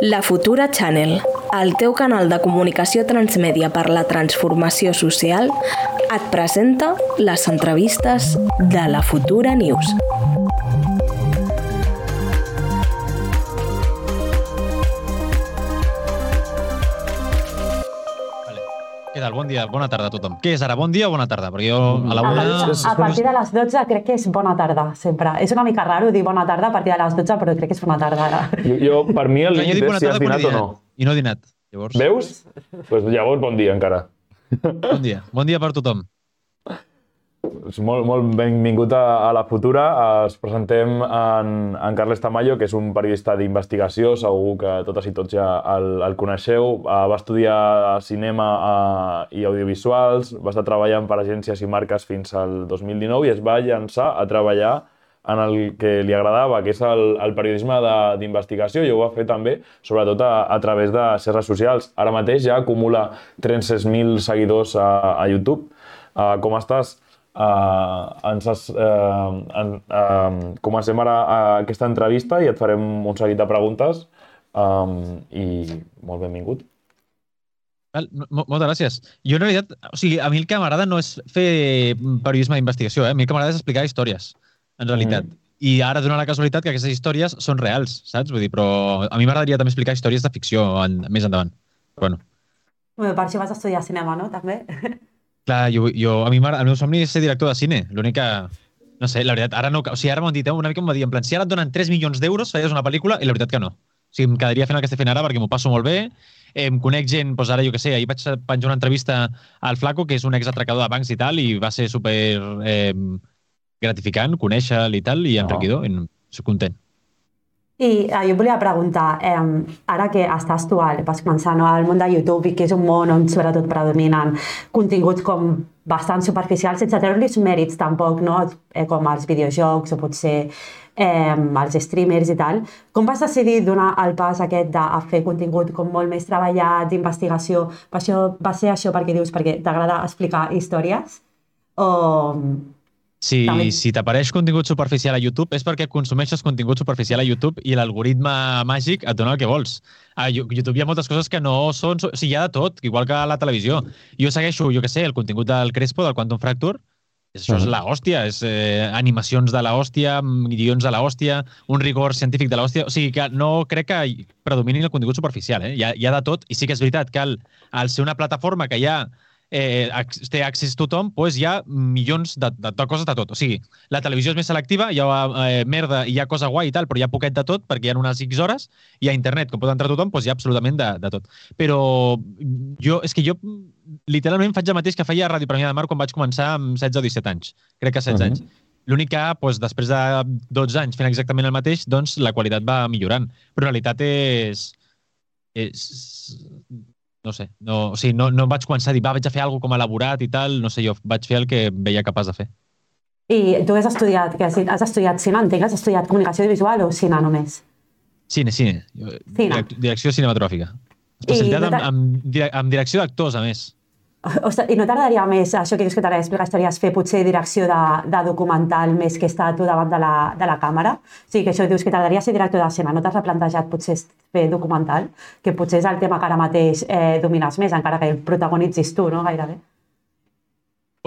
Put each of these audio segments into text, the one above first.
La Futura Channel, el teu canal de comunicació transmèdia per la transformació social, et presenta les entrevistes de la Futura News. Tal? Bon dia, bona tarda a tothom. Què és ara, bon dia o bona tarda? Perquè jo a la una... a partir de les 12 crec que és bona tarda, sempre. És una mica raro dir bona tarda a partir de les 12, però crec que és bona tarda ara. Jo, jo per mi el límit dic és si has dinat o no. I no he dinat. Llavors, Veus? Doncs pues llavors bon dia encara. bon dia. Bon dia per tothom. Molt, molt benvingut a, a La Futura. Es presentem en, en Carles Tamayo, que és un periodista d'investigació, segur que totes i tots ja el, el coneixeu. Uh, va estudiar cinema uh, i audiovisuals, va estar treballant per agències i marques fins al 2019 i es va llançar a treballar en el que li agradava, que és el, el periodisme d'investigació, i ho va fer també, sobretot a, a través de xarxes socials. Ara mateix ja acumula 36.000 seguidors a, a YouTube. Uh, com estàs? Uh, ens has, uh, en, uh, comencem ara uh, aquesta entrevista i et farem un seguit de preguntes um, i molt benvingut. Val, mo- Moltes gràcies. Jo, en realitat, o sigui, a mi el que m'agrada no és fer periodisme d'investigació, eh? a mi el que m'agrada és explicar històries, en realitat. Mm. I ara dona la casualitat que aquestes històries són reals, saps? Vull dir, però a mi m'agradaria també explicar històries de ficció en, més endavant. Però, bueno, Bé, per això vas estudiar cinema, no? També. Clar, jo, jo, a mi el meu somni és ser director de cine. L'únic que... No sé, la veritat, ara no... O sigui, ara m'ho han dit, eh, una mica m'ho va dir, en plan, si ara et donen 3 milions d'euros, faries una pel·lícula, i la veritat que no. O sigui, em quedaria fent el que estic fent ara perquè m'ho passo molt bé, em conec gent, doncs ara jo que sé, ahir vaig penjar una entrevista al Flaco, que és un exatracador de bancs i tal, i va ser super eh, gratificant conèixer-lo i tal, i enriquidor, i soc content. I eh, jo volia preguntar, eh, ara que estàs tu vas començar no, al món de YouTube i que és un món on sobretot predominen continguts com bastant superficials, sense treure-los mèrits tampoc, no? eh, com els videojocs o potser eh, els streamers i tal. Com vas decidir donar el pas aquest de a fer contingut com molt més treballat, d'investigació? Això, va ser això perquè dius, perquè t'agrada explicar històries? O... Si, També. si t'apareix contingut superficial a YouTube és perquè consumeixes contingut superficial a YouTube i l'algoritme màgic et dona el que vols. A Yo- YouTube hi ha moltes coses que no són... O sigui, hi ha de tot, igual que a la televisió. Jo segueixo, jo que sé, el contingut del Crespo, del Quantum Fracture, això és la hòstia, és eh, animacions de la hòstia, guions de la hòstia, un rigor científic de la hòstia. O sigui que no crec que hi predomini el contingut superficial, eh? Hi ha, hi ha de tot, i sí que és veritat que al, al ser una plataforma que ja eh, té accés tothom, doncs hi ha milions de, de, de coses de tot. O sigui, la televisió és més selectiva, hi ha eh, merda i hi ha cosa guai i tal, però hi ha poquet de tot perquè hi ha unes X hores i a internet, com pot entrar tothom, doncs hi ha absolutament de, de tot. Però jo, és que jo literalment faig el mateix que feia a Ràdio Premià de Mar quan vaig començar amb 16 o 17 anys. Crec que 16 Mhm. anys. L'únic que, doncs, després de 12 anys fent exactament el mateix, doncs la qualitat va millorant. Però en realitat és... és no sé, no, o sigui, no, no vaig començar a dir, va, vaig a fer alguna com elaborat i tal, no sé, jo vaig fer el que veia capaç de fer. I tu has estudiat, que has, estudiat cine, entenc, has estudiat comunicació audiovisual o cine només? Cine, cine. Cine. direc- Direcció cinematogràfica. Especialitat no amb, amb, dire- amb direcció d'actors, a més. Ostres, I no t'agradaria més, això que dius que t'agradaria explicar històries, fer potser direcció de, de documental més que estar tu davant de la, de la càmera? O sigui, que això dius que t'agradaria ser director de cinema, no t'has replantejat potser fer documental, que potser és el tema que ara mateix eh, domines més, encara que el protagonitzis tu, no? Gairebé.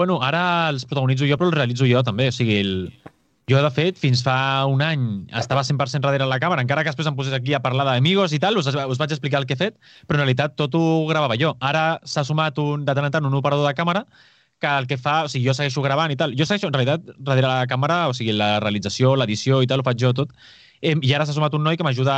Bueno, ara els protagonitzo jo, però els realitzo jo també. O sigui, el... jo, de fet, fins fa un any estava 100% darrere la càmera, encara que després em posés aquí a parlar d'amigos i tal, us, us vaig explicar el que he fet, però en realitat tot ho gravava jo. Ara s'ha sumat un, de tant en tant un operador de càmera que el que fa, o sigui, jo segueixo gravant i tal. Jo segueixo, en realitat, darrere la càmera, o sigui, la realització, l'edició i tal, ho faig jo tot. I ara s'ha sumat un noi que m'ajuda,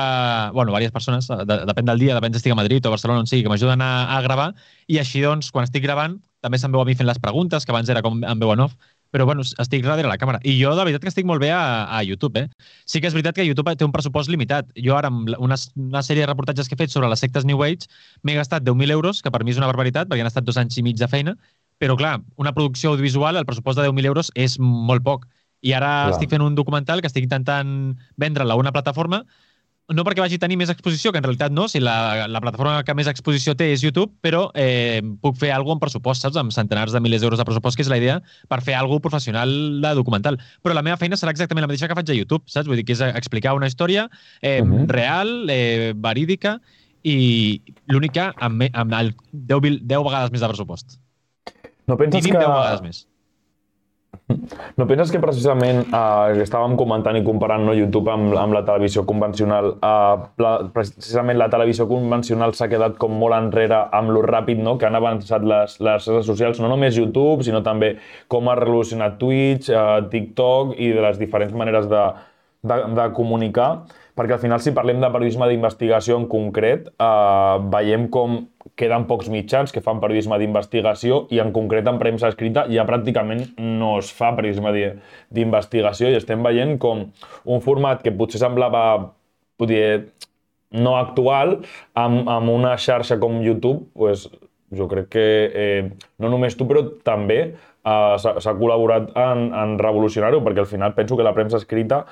bueno, diverses persones, de, depèn del dia, depèn si estic a Madrid o a Barcelona, on sigui, que m'ajuden a, a gravar, i així, doncs, quan estic gravant, també se'm veu a mi fent les preguntes, que abans era com em veu en off, però bueno, estic darrere la càmera. I jo, de veritat, que estic molt bé a, a YouTube, eh? Sí que és veritat que YouTube té un pressupost limitat. Jo ara, amb una, una sèrie de reportatges que he fet sobre les sectes New Age, m'he gastat 10.000 euros, que per mi és una barbaritat, perquè han estat dos anys i mig de feina, però clar, una producció audiovisual, el pressupost de 10.000 euros és molt poc. I ara Clar. estic fent un documental que estic intentant vendre-la a una plataforma no perquè vagi tenir més exposició, que en realitat no, si la, la plataforma que més exposició té és YouTube, però eh, puc fer alguna amb pressupost, saps? Amb centenars de milers d'euros de pressupost, que és la idea, per fer alguna professional de documental. Però la meva feina serà exactament la mateixa que faig a YouTube, saps? Vull dir que és explicar una història eh, uh -huh. real, eh, verídica, i l'únic que amb, amb el 10, 10 vegades més de pressupost. No penses Mínim que... 10 vegades més. No penses que precisament eh, estàvem comentant i comparant no, YouTube amb, amb la televisió convencional, eh, la, precisament la televisió convencional s'ha quedat com molt enrere amb lo ràpid no, que han avançat les, les redes socials, no només YouTube, sinó també com ha revolucionat Twitch, eh, TikTok i de les diferents maneres de, de, de comunicar, perquè al final si parlem de periodisme d'investigació en concret, eh, veiem com queden pocs mitjans que fan periodisme d'investigació i en concret en premsa escrita ja pràcticament no es fa periodisme d'investigació i estem veient com un format que potser semblava poder, no actual amb, amb una xarxa com YouTube, pues, jo crec que eh, no només tu, però també eh, s'ha col·laborat en, en revolucionar-ho, perquè al final penso que la premsa escrita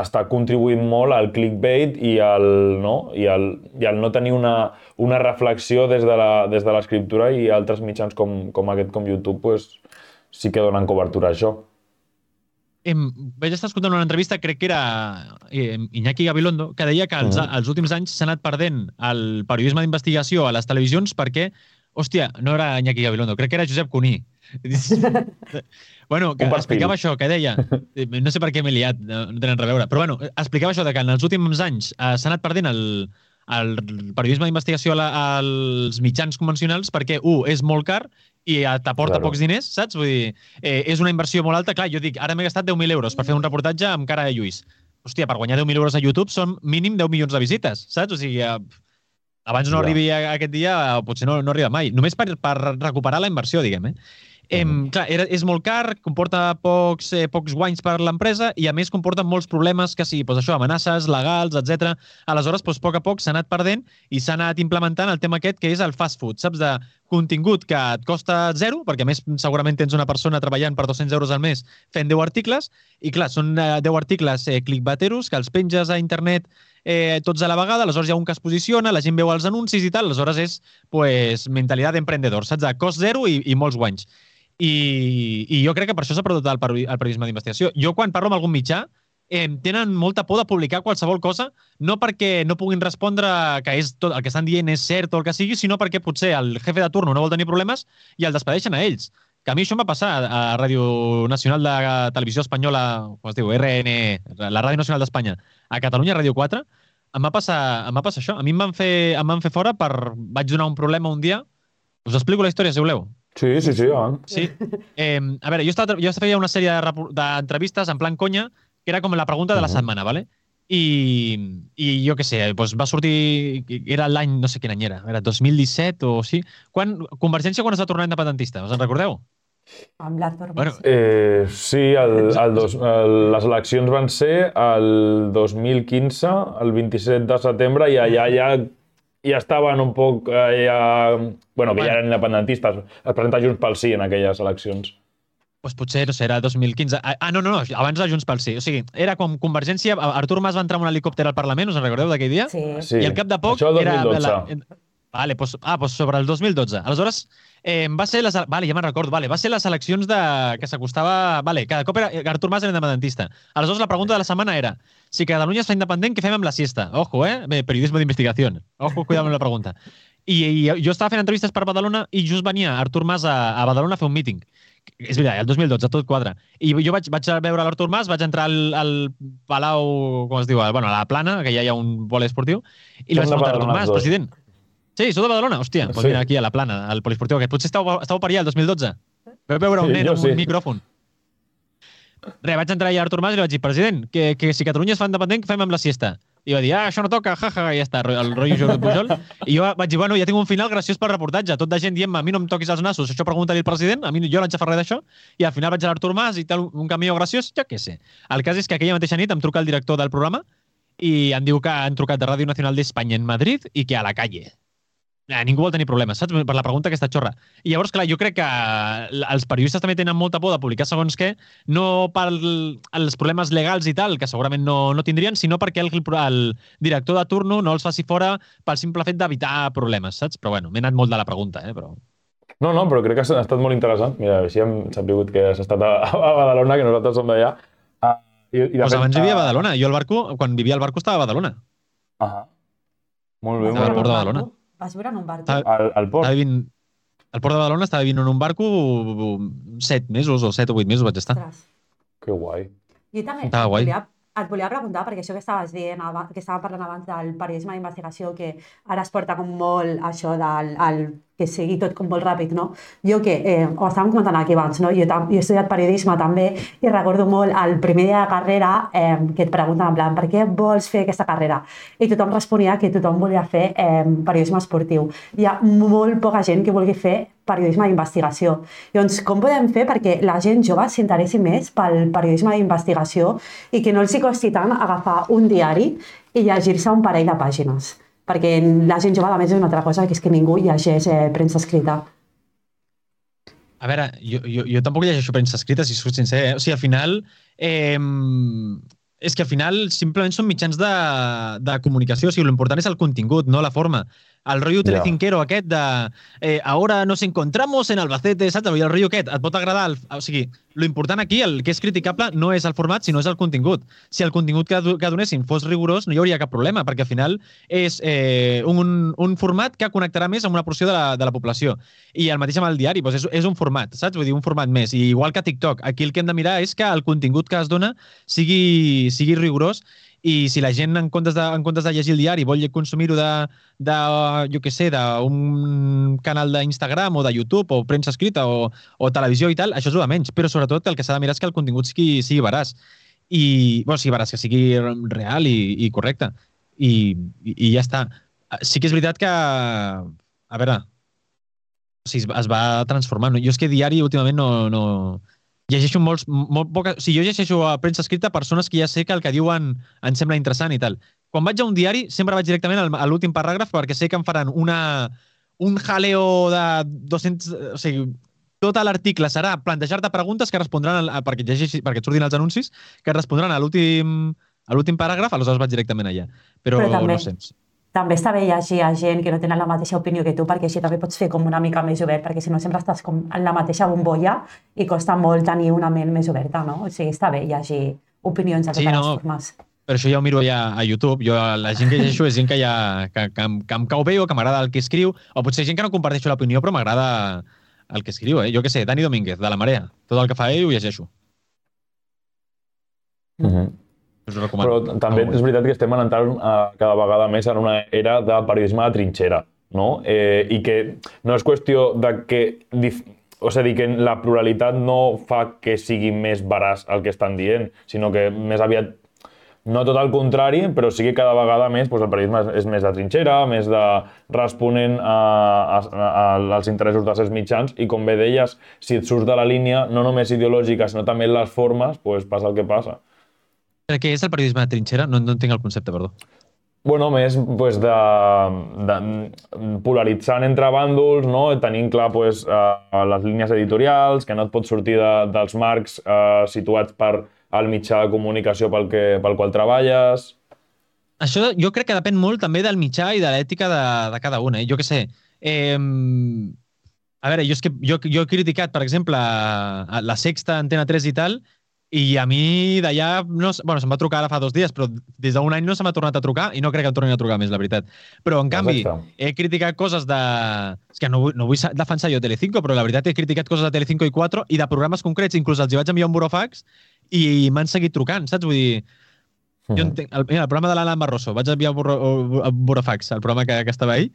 està contribuint molt al clickbait i al no, i al, i al no tenir una, una reflexió des de l'escriptura i altres mitjans com, com aquest, com YouTube, pues, sí que donen cobertura a això. Em, vaig estar escoltant una entrevista, crec que era eh, Iñaki Gabilondo, que deia que els, -huh. els últims anys s'ha anat perdent el periodisme d'investigació a les televisions perquè, hòstia, no era Iñaki Gabilondo, crec que era Josep Cuní. bueno, que explicava això, que deia... No sé per què m'he liat, no, no tenen res a veure, però bueno, explicava això de que en els últims anys eh, s'ha anat perdent el, el periodisme d'investigació als mitjans convencionals perquè, un, és molt car i t'aporta claro. pocs diners, saps? Vull dir, eh, és una inversió molt alta. Clar, jo dic, ara m'he gastat 10.000 euros per fer un reportatge amb cara de Lluís. Hòstia, per guanyar 10.000 euros a YouTube són mínim 10 milions de visites, saps? O sigui, eh, abans no arribi a aquest dia, potser no, no arriba mai. Només per, per recuperar la inversió, diguem, eh? Eh, clar, era, és molt car, comporta pocs, eh, pocs guanys per l'empresa i, a més, comporta molts problemes, que sigui, doncs això, amenaces legals, etc. Aleshores, doncs, a poc a poc s'ha anat perdent i s'ha anat implementant el tema aquest, que és el fast food, saps? De contingut que et costa zero, perquè, a més, segurament tens una persona treballant per 200 euros al mes fent 10 articles, i, clar, són eh, 10 articles eh, clickbateros que els penges a internet eh, tots a la vegada, aleshores hi ha un que es posiciona, la gent veu els anuncis i tal, aleshores és pues, mentalitat d'emprendedor, saps? De cost zero i, i molts guanys. I, I jo crec que per això s'ha perdut el, peri el periodisme d'investigació. Jo, quan parlo amb algun mitjà, eh, tenen molta por de publicar qualsevol cosa, no perquè no puguin respondre que és tot, el que estan dient és cert o el que sigui, sinó perquè potser el jefe de turno no vol tenir problemes i el despedeixen a ells. Que a mi això em va passar a Ràdio Nacional de Televisió Espanyola, com es diu, RN, la Ràdio Nacional d'Espanya, a Catalunya, Ràdio 4, em va passar, em va passar això. A mi em van fer, em van fer fora per... Vaig donar un problema un dia. Us explico la història, si voleu. Sí, sí, sí, avant. Sí. Eh, a veure, jo, estava, jo feia una sèrie d'entrevistes en plan conya, que era com la pregunta de la setmana, ¿vale? I, i jo què sé, doncs va sortir... Era l'any, no sé quin any era, era 2017 o sí. Quan, Convergència quan es va tornar independentista, us en recordeu? Amb l'Artur bueno, eh, Sí, el, el dos, el, les eleccions van ser el 2015, el 27 de setembre, i allà ja ja estaven un poc... Eh, ja, bueno, que ja eren independentistes. Es presenta Junts pel Sí en aquelles eleccions. Pues potser, no sé, era 2015. Ah, ah, no, no, no, abans de Junts pel Sí. O sigui, era com Convergència... Artur Mas va entrar amb un helicòpter al Parlament, us en recordeu d'aquell dia? Sí. sí. I al cap de poc... Això el 2012. Era, la, Vale, pues, ah, pues sobre el 2012. Aleshores, eh, va ser les... Vale, ja me'n recordo. Vale, va ser les eleccions de... que s'acostava... Vale, cada cop era... Artur Mas era independentista. Aleshores, la pregunta de la setmana era si Catalunya es fa independent, què fem amb la siesta? Ojo, eh? Bé, periodisme d'investigació. Ojo, cuidado amb la pregunta. I, I jo estava fent entrevistes per Badalona i just venia Artur Mas a, a Badalona a fer un míting. És veritat, el 2012, tot quadra. I jo vaig, vaig veure l'Artur Mas, vaig entrar al, al Palau, com es diu, bueno, a la Plana, que ja hi ha un vol esportiu, i li vaig preguntar, Artur Mas, president, Sí, sou de Badalona? Hòstia, doncs sí. mira, aquí a la plana, al poliesportiu aquest. Potser estàveu, estàveu per allà el 2012. Vau veure un sí, nen amb sí. un micròfon. Re, vaig entrar allà a Artur Mas i li vaig dir, president, que, que si Catalunya es fa independent, fem amb la siesta? I va dir, ah, això no toca, jaja, ja, ja està, el rotllo Jordi Pujol. I jo vaig dir, bueno, ja tinc un final graciós pel reportatge. Tot de gent dient a mi no em toquis els nassos, això pregunta-li al president, a mi jo no haig de fer res d'això. I al final vaig a l'Artur Mas i tal, un camió graciós, jo què sé. El cas és que aquella mateixa nit em truca el director del programa i em diu que han trucat de Ràdio Nacional d'Espanya en Madrid i que a la calle. Eh, ningú vol tenir problemes, saps? Per la pregunta aquesta xorra. I llavors, clar, jo crec que els periodistes també tenen molta por de publicar segons què, no pels problemes legals i tal, que segurament no, no tindrien, sinó perquè el, el director de turno no els faci fora pel simple fet d'evitar problemes, saps? Però bueno, m'he anat molt de la pregunta, eh? Però... No, no, però crec que ha estat molt interessant. Mira, així hem sabut que has estat a, a Badalona, que nosaltres som d'allà. Ah, i, i pues abans vivia a Badalona. Jo al barco, quan vivia al barco, estava a Badalona. Ah, molt bé. Estava al port de Badalona. Vas viure en un barco? Estava, al, al port? Estava vivint, al port de Badalona estava vivint en un barco set mesos o set o vuit mesos vaig estar. Ostres. Que guai. Jo també Estava guai. volia, et volia preguntar, perquè això que estaves dient, que estàvem parlant abans del periodisme d'investigació, que ara es porta com molt això del el, que sigui tot com molt ràpid, no? Jo que, eh, ho estàvem comentant aquí abans, no? Jo, tam- jo he estudiat periodisme també i recordo molt el primer dia de carrera eh, que et pregunten en plan, per què vols fer aquesta carrera? I tothom responia que tothom volia fer eh, periodisme esportiu. Hi ha molt poca gent que vulgui fer periodisme d'investigació. Llavors, com podem fer perquè la gent jove s'interessi més pel periodisme d'investigació i que no els hi costi tant agafar un diari i llegir-se un parell de pàgines? Perquè la gent jove, a més, és una altra cosa, que és que ningú llegeix eh, premsa escrita. A veure, jo, jo, jo tampoc llegeixo premsa escrita, si soc sincer. Eh? O sigui, al final... Eh, és que al final simplement són mitjans de, de comunicació. O sigui, l'important és el contingut, no la forma. El rotllo telecinquero aquest de eh, ahora nos encontramos en Albacete, saps? I el rotllo aquest, et pot agradar... El, o sigui, l'important aquí, el que és criticable, no és el format, sinó és el contingut. Si el contingut que, que donessin fos rigorós, no hi hauria cap problema, perquè al final és eh, un, un format que connectarà més amb una porció de la, de la població. I el mateix amb el diari, doncs és, és un format, saps? Vull dir, un format més. I igual que TikTok, aquí el que hem de mirar és que el contingut que es dona sigui, sigui rigorós i si la gent, en comptes de, en comptes de llegir el diari, vol consumir-ho de, de, jo què sé, d'un canal d'Instagram o de YouTube o premsa escrita o, o televisió i tal, això és el de menys. Però sobretot el que s'ha de mirar és que el contingut sigui, sigui veraç. I, bueno, sigui veraç, que sigui real i, i correcte. I, i, I ja està. Sí que és veritat que, a veure, o sigui, es va transformant. Jo és que diari últimament no, no, llegeixo molts, molt poca... O sigui, jo llegeixo a premsa escrita persones que ja sé que el que diuen em sembla interessant i tal. Quan vaig a un diari, sempre vaig directament al, a l'últim paràgraf perquè sé que em faran una, un jaleo de 200... O sigui, tot l'article serà plantejar-te preguntes que respondran, al, perquè, llegeixi, perquè et surtin els anuncis, que respondran a l'últim a l'últim paràgraf, aleshores vaig directament allà. Però, Però també- no sé. També està bé llegir a gent que no tenen la mateixa opinió que tu, perquè així també pots fer com una mica més obert, perquè si no sempre estàs com en la mateixa bombolla i costa molt tenir una ment més oberta, no? O sigui, està bé llegir opinions de totes Sí, les no. formes. Per això ja ho miro allà a YouTube. Jo, la gent que llegeixo és gent que, ja, que, que, em, que em cau bé o que m'agrada el que escriu, o potser gent que no comparteixo l'opinió, però m'agrada el que escriu. Eh? Jo què sé, Dani Domínguez, de La Marea. Tot el que fa ell ho llegeixo. Mm -hmm. Us ho recomano. Però també és veritat que estem entrant uh, cada vegada més en una era de periodisme de trinxera, no? Eh, I que no és qüestió de que... Dif... O sigui, que la pluralitat no fa que sigui més veraç el que estan dient, sinó que més aviat no tot el contrari, però sí que cada vegada més doncs el periodisme és, és més de trinxera, més de responent a, a, a, als interessos dels seus mitjans i com bé deies, si et surts de la línia no només ideològica, sinó també les formes, doncs passa el que passa. Però Què és el periodisme de trinxera? No, no entenc el concepte, perdó. Bueno, més pues, de, de, polaritzant entre bàndols, no? tenint clar pues, uh, les línies editorials, que no et pots sortir de, dels marcs uh, situats per al mitjà de comunicació pel, que, pel qual treballes. Això jo crec que depèn molt també del mitjà i de l'ètica de, de cada un. Eh? Jo què sé, eh, a veure, jo, és que, jo, jo he criticat, per exemple, a la Sexta, Antena 3 i tal, i a mi d'allà, no, bueno, se'm va trucar ara fa dos dies, però des d'un any no se m'ha tornat a trucar i no crec que em tornin a trucar més, la veritat. Però, en canvi, Perfecte. he criticat coses de... És que no vull, no vull sa- defensar jo Telecinco, però la veritat he criticat coses de Telecinco i 4 i de programes concrets, inclús els hi vaig enviar un burofax i m'han seguit trucant, saps? Vull dir, Mhm. jo entenc, el, mira, el programa de l'Alan Barroso, vaig enviar un burro, un burofax, el programa que, que estava ahí,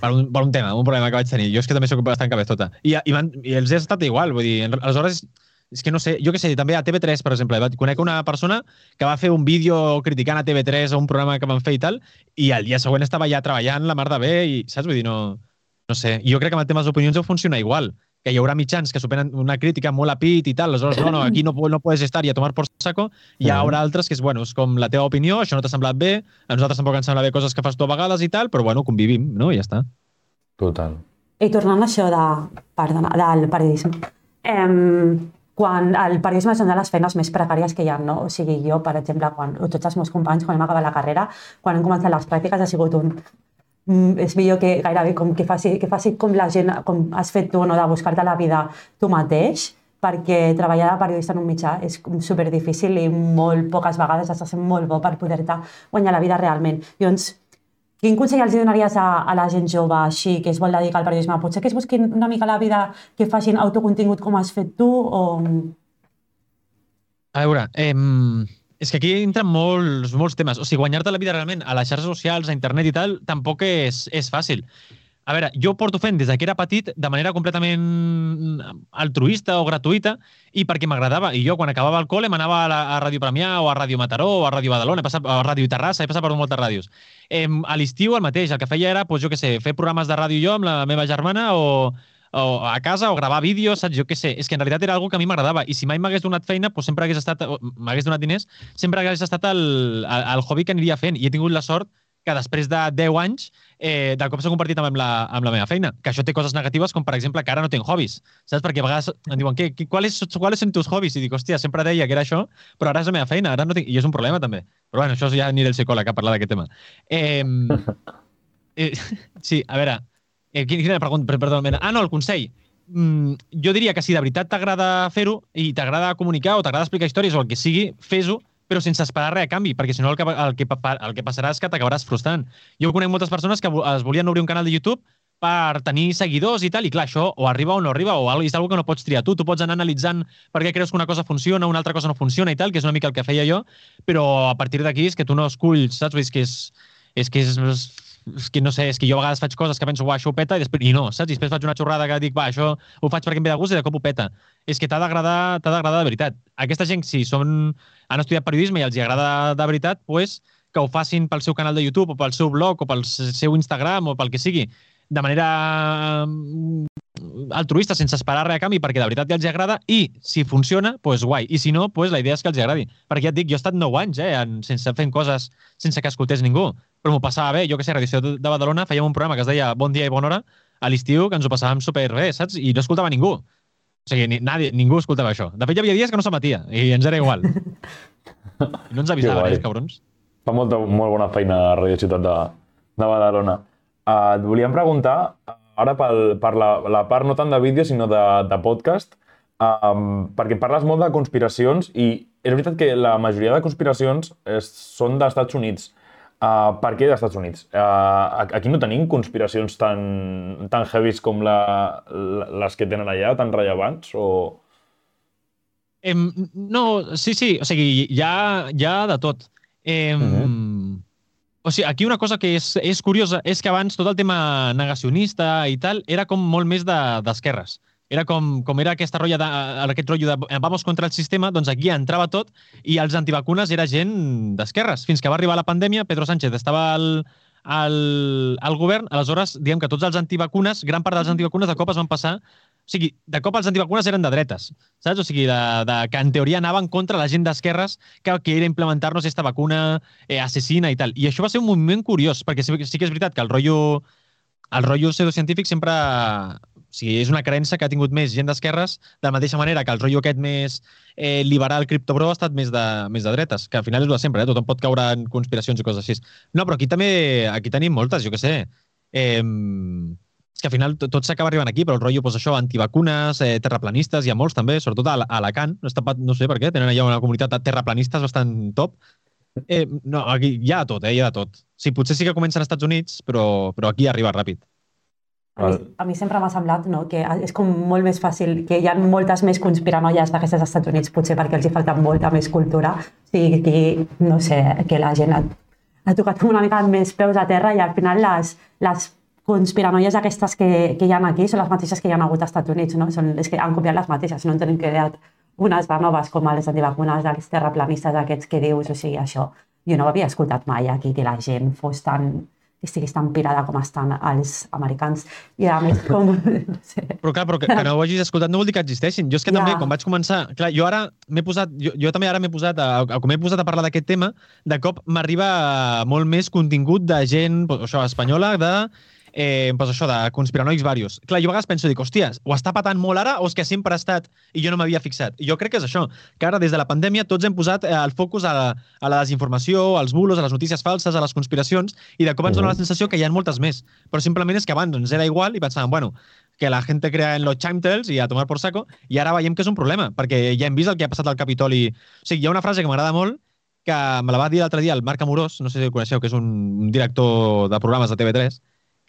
per un, per un tema, un problema que vaig tenir. Jo és que també sóc bastant cabezota. I, i, i els he estat igual, vull dir, aleshores, és que no sé, jo què sé, també a TV3, per exemple, conec una persona que va fer un vídeo criticant a TV3 o un programa que van fer i tal, i el dia següent estava ja treballant la mar de bé, i saps? Vull dir, no, no sé. I jo crec que amb el tema de les opinions deu funcionar igual que hi haurà mitjans que superen una crítica molt a pit i tal, aleshores, no, no, aquí no, no puedes estar i a tomar por saco, i hi haurà altres que és, bueno, és com la teva opinió, això no t'ha semblat bé, a nosaltres tampoc ens sembla bé coses que fas tu a vegades i tal, però bueno, convivim, no? I ja està. Total. I tornant a això de, perdona, del periodisme, eh, quan el periodisme és una de les feines més precàries que hi ha, no? O sigui, jo, per exemple, quan, o tots els meus companys, quan hem acabat la carrera, quan hem començat les pràctiques, ha sigut un... Mm, és millor que gairebé com que faci, que faci com la gent, com has fet tu, no? de buscar-te la vida tu mateix, perquè treballar de periodista en un mitjà és super difícil i molt poques vegades has de ser molt bo per poder-te guanyar la vida realment. Llavors, Quin consell els donaries a, a la gent jove així que es vol dedicar al periodisme? Potser que es busquin una mica la vida, que facin autocontingut com has fet tu o... A veure, eh, és que aquí entren molts, molts temes. O sigui, guanyar-te la vida realment a les xarxes socials, a internet i tal, tampoc és, és fàcil. A veure, jo porto fent des que era petit de manera completament altruista o gratuïta i perquè m'agradava. I jo, quan acabava el col·le, m'anava a, la, a Ràdio Premià o a Ràdio Mataró o a Ràdio Badalona, he passat a Ràdio Terrassa, he passat per moltes ràdios. Eh, a l'estiu el mateix, el que feia era, doncs, jo què sé, fer programes de ràdio jo amb la meva germana o, o a casa o gravar vídeos, saps? Jo què sé. És que en realitat era algo que a mi m'agradava i si mai m'hagués donat feina, doncs sempre hagués estat, m'hagués donat diners, sempre hagués estat el, el, el hobby que aniria fent. I he tingut la sort que després de 10 anys eh, de cop s'ha compartit amb la, amb la meva feina. Que això té coses negatives, com per exemple que ara no tinc hobbies. Saps? Perquè a vegades em diuen, què, què, quals, quals són tus hobbies? I dic, hòstia, sempre deia que era això, però ara és la meva feina, ara no tinc... I és un problema també. Però bueno, això ja aniré al psicòleg a parlar d'aquest tema. Eh, eh, sí, a veure, eh, quina, quina pregunta? Perdó, mena. Ah, no, el consell. Mm, jo diria que si de veritat t'agrada fer-ho i t'agrada comunicar o t'agrada explicar històries o el que sigui, fes-ho, però sense esperar res a canvi, perquè si no el que, el que, el que passarà és que t'acabaràs frustrant. Jo conec moltes persones que es volien obrir un canal de YouTube per tenir seguidors i tal, i clar, això o arriba o no arriba, o és una que no pots triar tu. Tu pots anar analitzant per què creus que una cosa funciona, una altra cosa no funciona i tal, que és una mica el que feia jo, però a partir d'aquí és que tu no esculls, saps? És que és, és que és, és que no sé, és que jo a vegades faig coses que penso, uah, això ho peta, i, després, i no, saps? I després faig una xorrada que dic, va, això ho faig perquè em ve de gust i de cop ho peta. És que t'ha d'agradar t'ha d'agradar de veritat. Aquesta gent, si són, han estudiat periodisme i els hi agrada de veritat, pues, que ho facin pel seu canal de YouTube o pel seu blog o pel seu Instagram o pel que sigui, de manera altruista, sense esperar res a canvi, perquè de veritat ja els agrada, i si funciona, doncs guai. I si no, doncs la idea és que els agradi. Perquè ja et dic, jo he estat 9 anys eh, en, sense fent coses sense que escoltés ningú, però m'ho passava bé. Jo que sé, Radiació de Badalona fèiem un programa que es deia Bon dia i bona hora a l'estiu, que ens ho passàvem superbé, saps? I no escoltava ningú. O sigui, ni, nadie, ningú escoltava això. De fet, hi havia dies que no s'emetia i ens era igual. I no ens avisaven, els cabrons. Fa molta, molt bona feina a Radio Ciutat de, de Badalona. Uh, et volíem preguntar, ara pel, per la, la part no tant de vídeo, sinó de, de podcast, um, perquè parles molt de conspiracions i és veritat que la majoria de conspiracions és, són dels Estats Units. Uh, per què dels Estats Units? Uh, aquí no tenim conspiracions tan, tan heavies com la, la, les que tenen allà, tan rellevants? O... Em, no, sí, sí, o sigui, hi ha, hi ha de tot. Em, uh -huh. O sigui, aquí una cosa que és, és curiosa és que abans tot el tema negacionista i tal era com molt més d'esquerres. De, era com, com era aquesta rotllo de, aquest rotllo de vamos contra el sistema, doncs aquí entrava tot i els antivacunes era gent d'esquerres. Fins que va arribar la pandèmia, Pedro Sánchez estava al, al, al govern, aleshores, diem que tots els antivacunes, gran part dels antivacunes de cop es van passar o sigui, de cop els antivacunes eren de dretes, saps? O sigui, de, de, que en teoria anaven contra la gent d'esquerres que, que era implementar-nos aquesta vacuna eh, assassina i tal. I això va ser un moviment curiós, perquè sí, sí que és veritat que el rotllo, el rotllo pseudocientífic sempre o sigui, és una creença que ha tingut més gent d'esquerres, de la mateixa manera que el rotllo aquest més eh, liberal criptobro ha estat més de, més de dretes, que al final és el de sempre, eh? tothom pot caure en conspiracions i coses així. No, però aquí també aquí tenim moltes, jo què sé. Eh, és que al final tot s'acaba arribant aquí, però el rotllo, doncs això, antivacunes, eh, terraplanistes, hi ha molts també, sobretot a Alacant, no, està, no sé per què, tenen allà una comunitat de terraplanistes bastant top. Eh, no, aquí hi ha tot, eh, hi ha tot. Sí, potser sí que comencen als Estats Units, però, però aquí arriba ràpid. A mi, a mi sempre m'ha semblat no, que és com molt més fàcil, que hi ha moltes més conspiranoies d'aquestes als Estats Units, potser perquè els hi falta molta més cultura. O sigui, que, no sé, que la gent ha, ha tocat una mica més peus a terra i al final les, les conspiranoies aquestes que, que hi ha aquí són les mateixes que hi ha hagut als Estats Units, no? Són, és que han copiat les mateixes, no en tenim creat unes de noves com les antivacunes dels terraplanistes aquests que dius, o sigui, això jo no ho havia escoltat mai aquí, que la gent fos tan que estiguis tan pirada com estan els americans. I a més, com... No sé. Però clar, però que, que no ho hagis escoltat no vol dir que existeixin. Jo és que ja. també, quan vaig començar... Clar, jo ara m'he posat... Jo, jo també ara m'he posat... A, a, com he posat a parlar d'aquest tema, de cop m'arriba molt més contingut de gent, això, espanyola, de eh, pues això, de conspiranoics varios. Clar, jo a vegades penso, dic, hòstia, ho està patant molt ara o és que sempre ha estat i jo no m'havia fixat? I jo crec que és això, que ara des de la pandèmia tots hem posat eh, el focus a la, a la desinformació, als bulos, a les notícies falses, a les conspiracions, i de cop ens dona la sensació que hi ha moltes més. Però simplement és que abans ens era igual i pensàvem, bueno, que la gent crea en los chimtels i a tomar por saco, i ara veiem que és un problema, perquè ja hem vist el que ha passat al Capitoli. O sigui, hi ha una frase que m'agrada molt, que me la va dir l'altre dia el Marc Amorós, no sé si el coneixeu, que és un, un director de programes de TV3,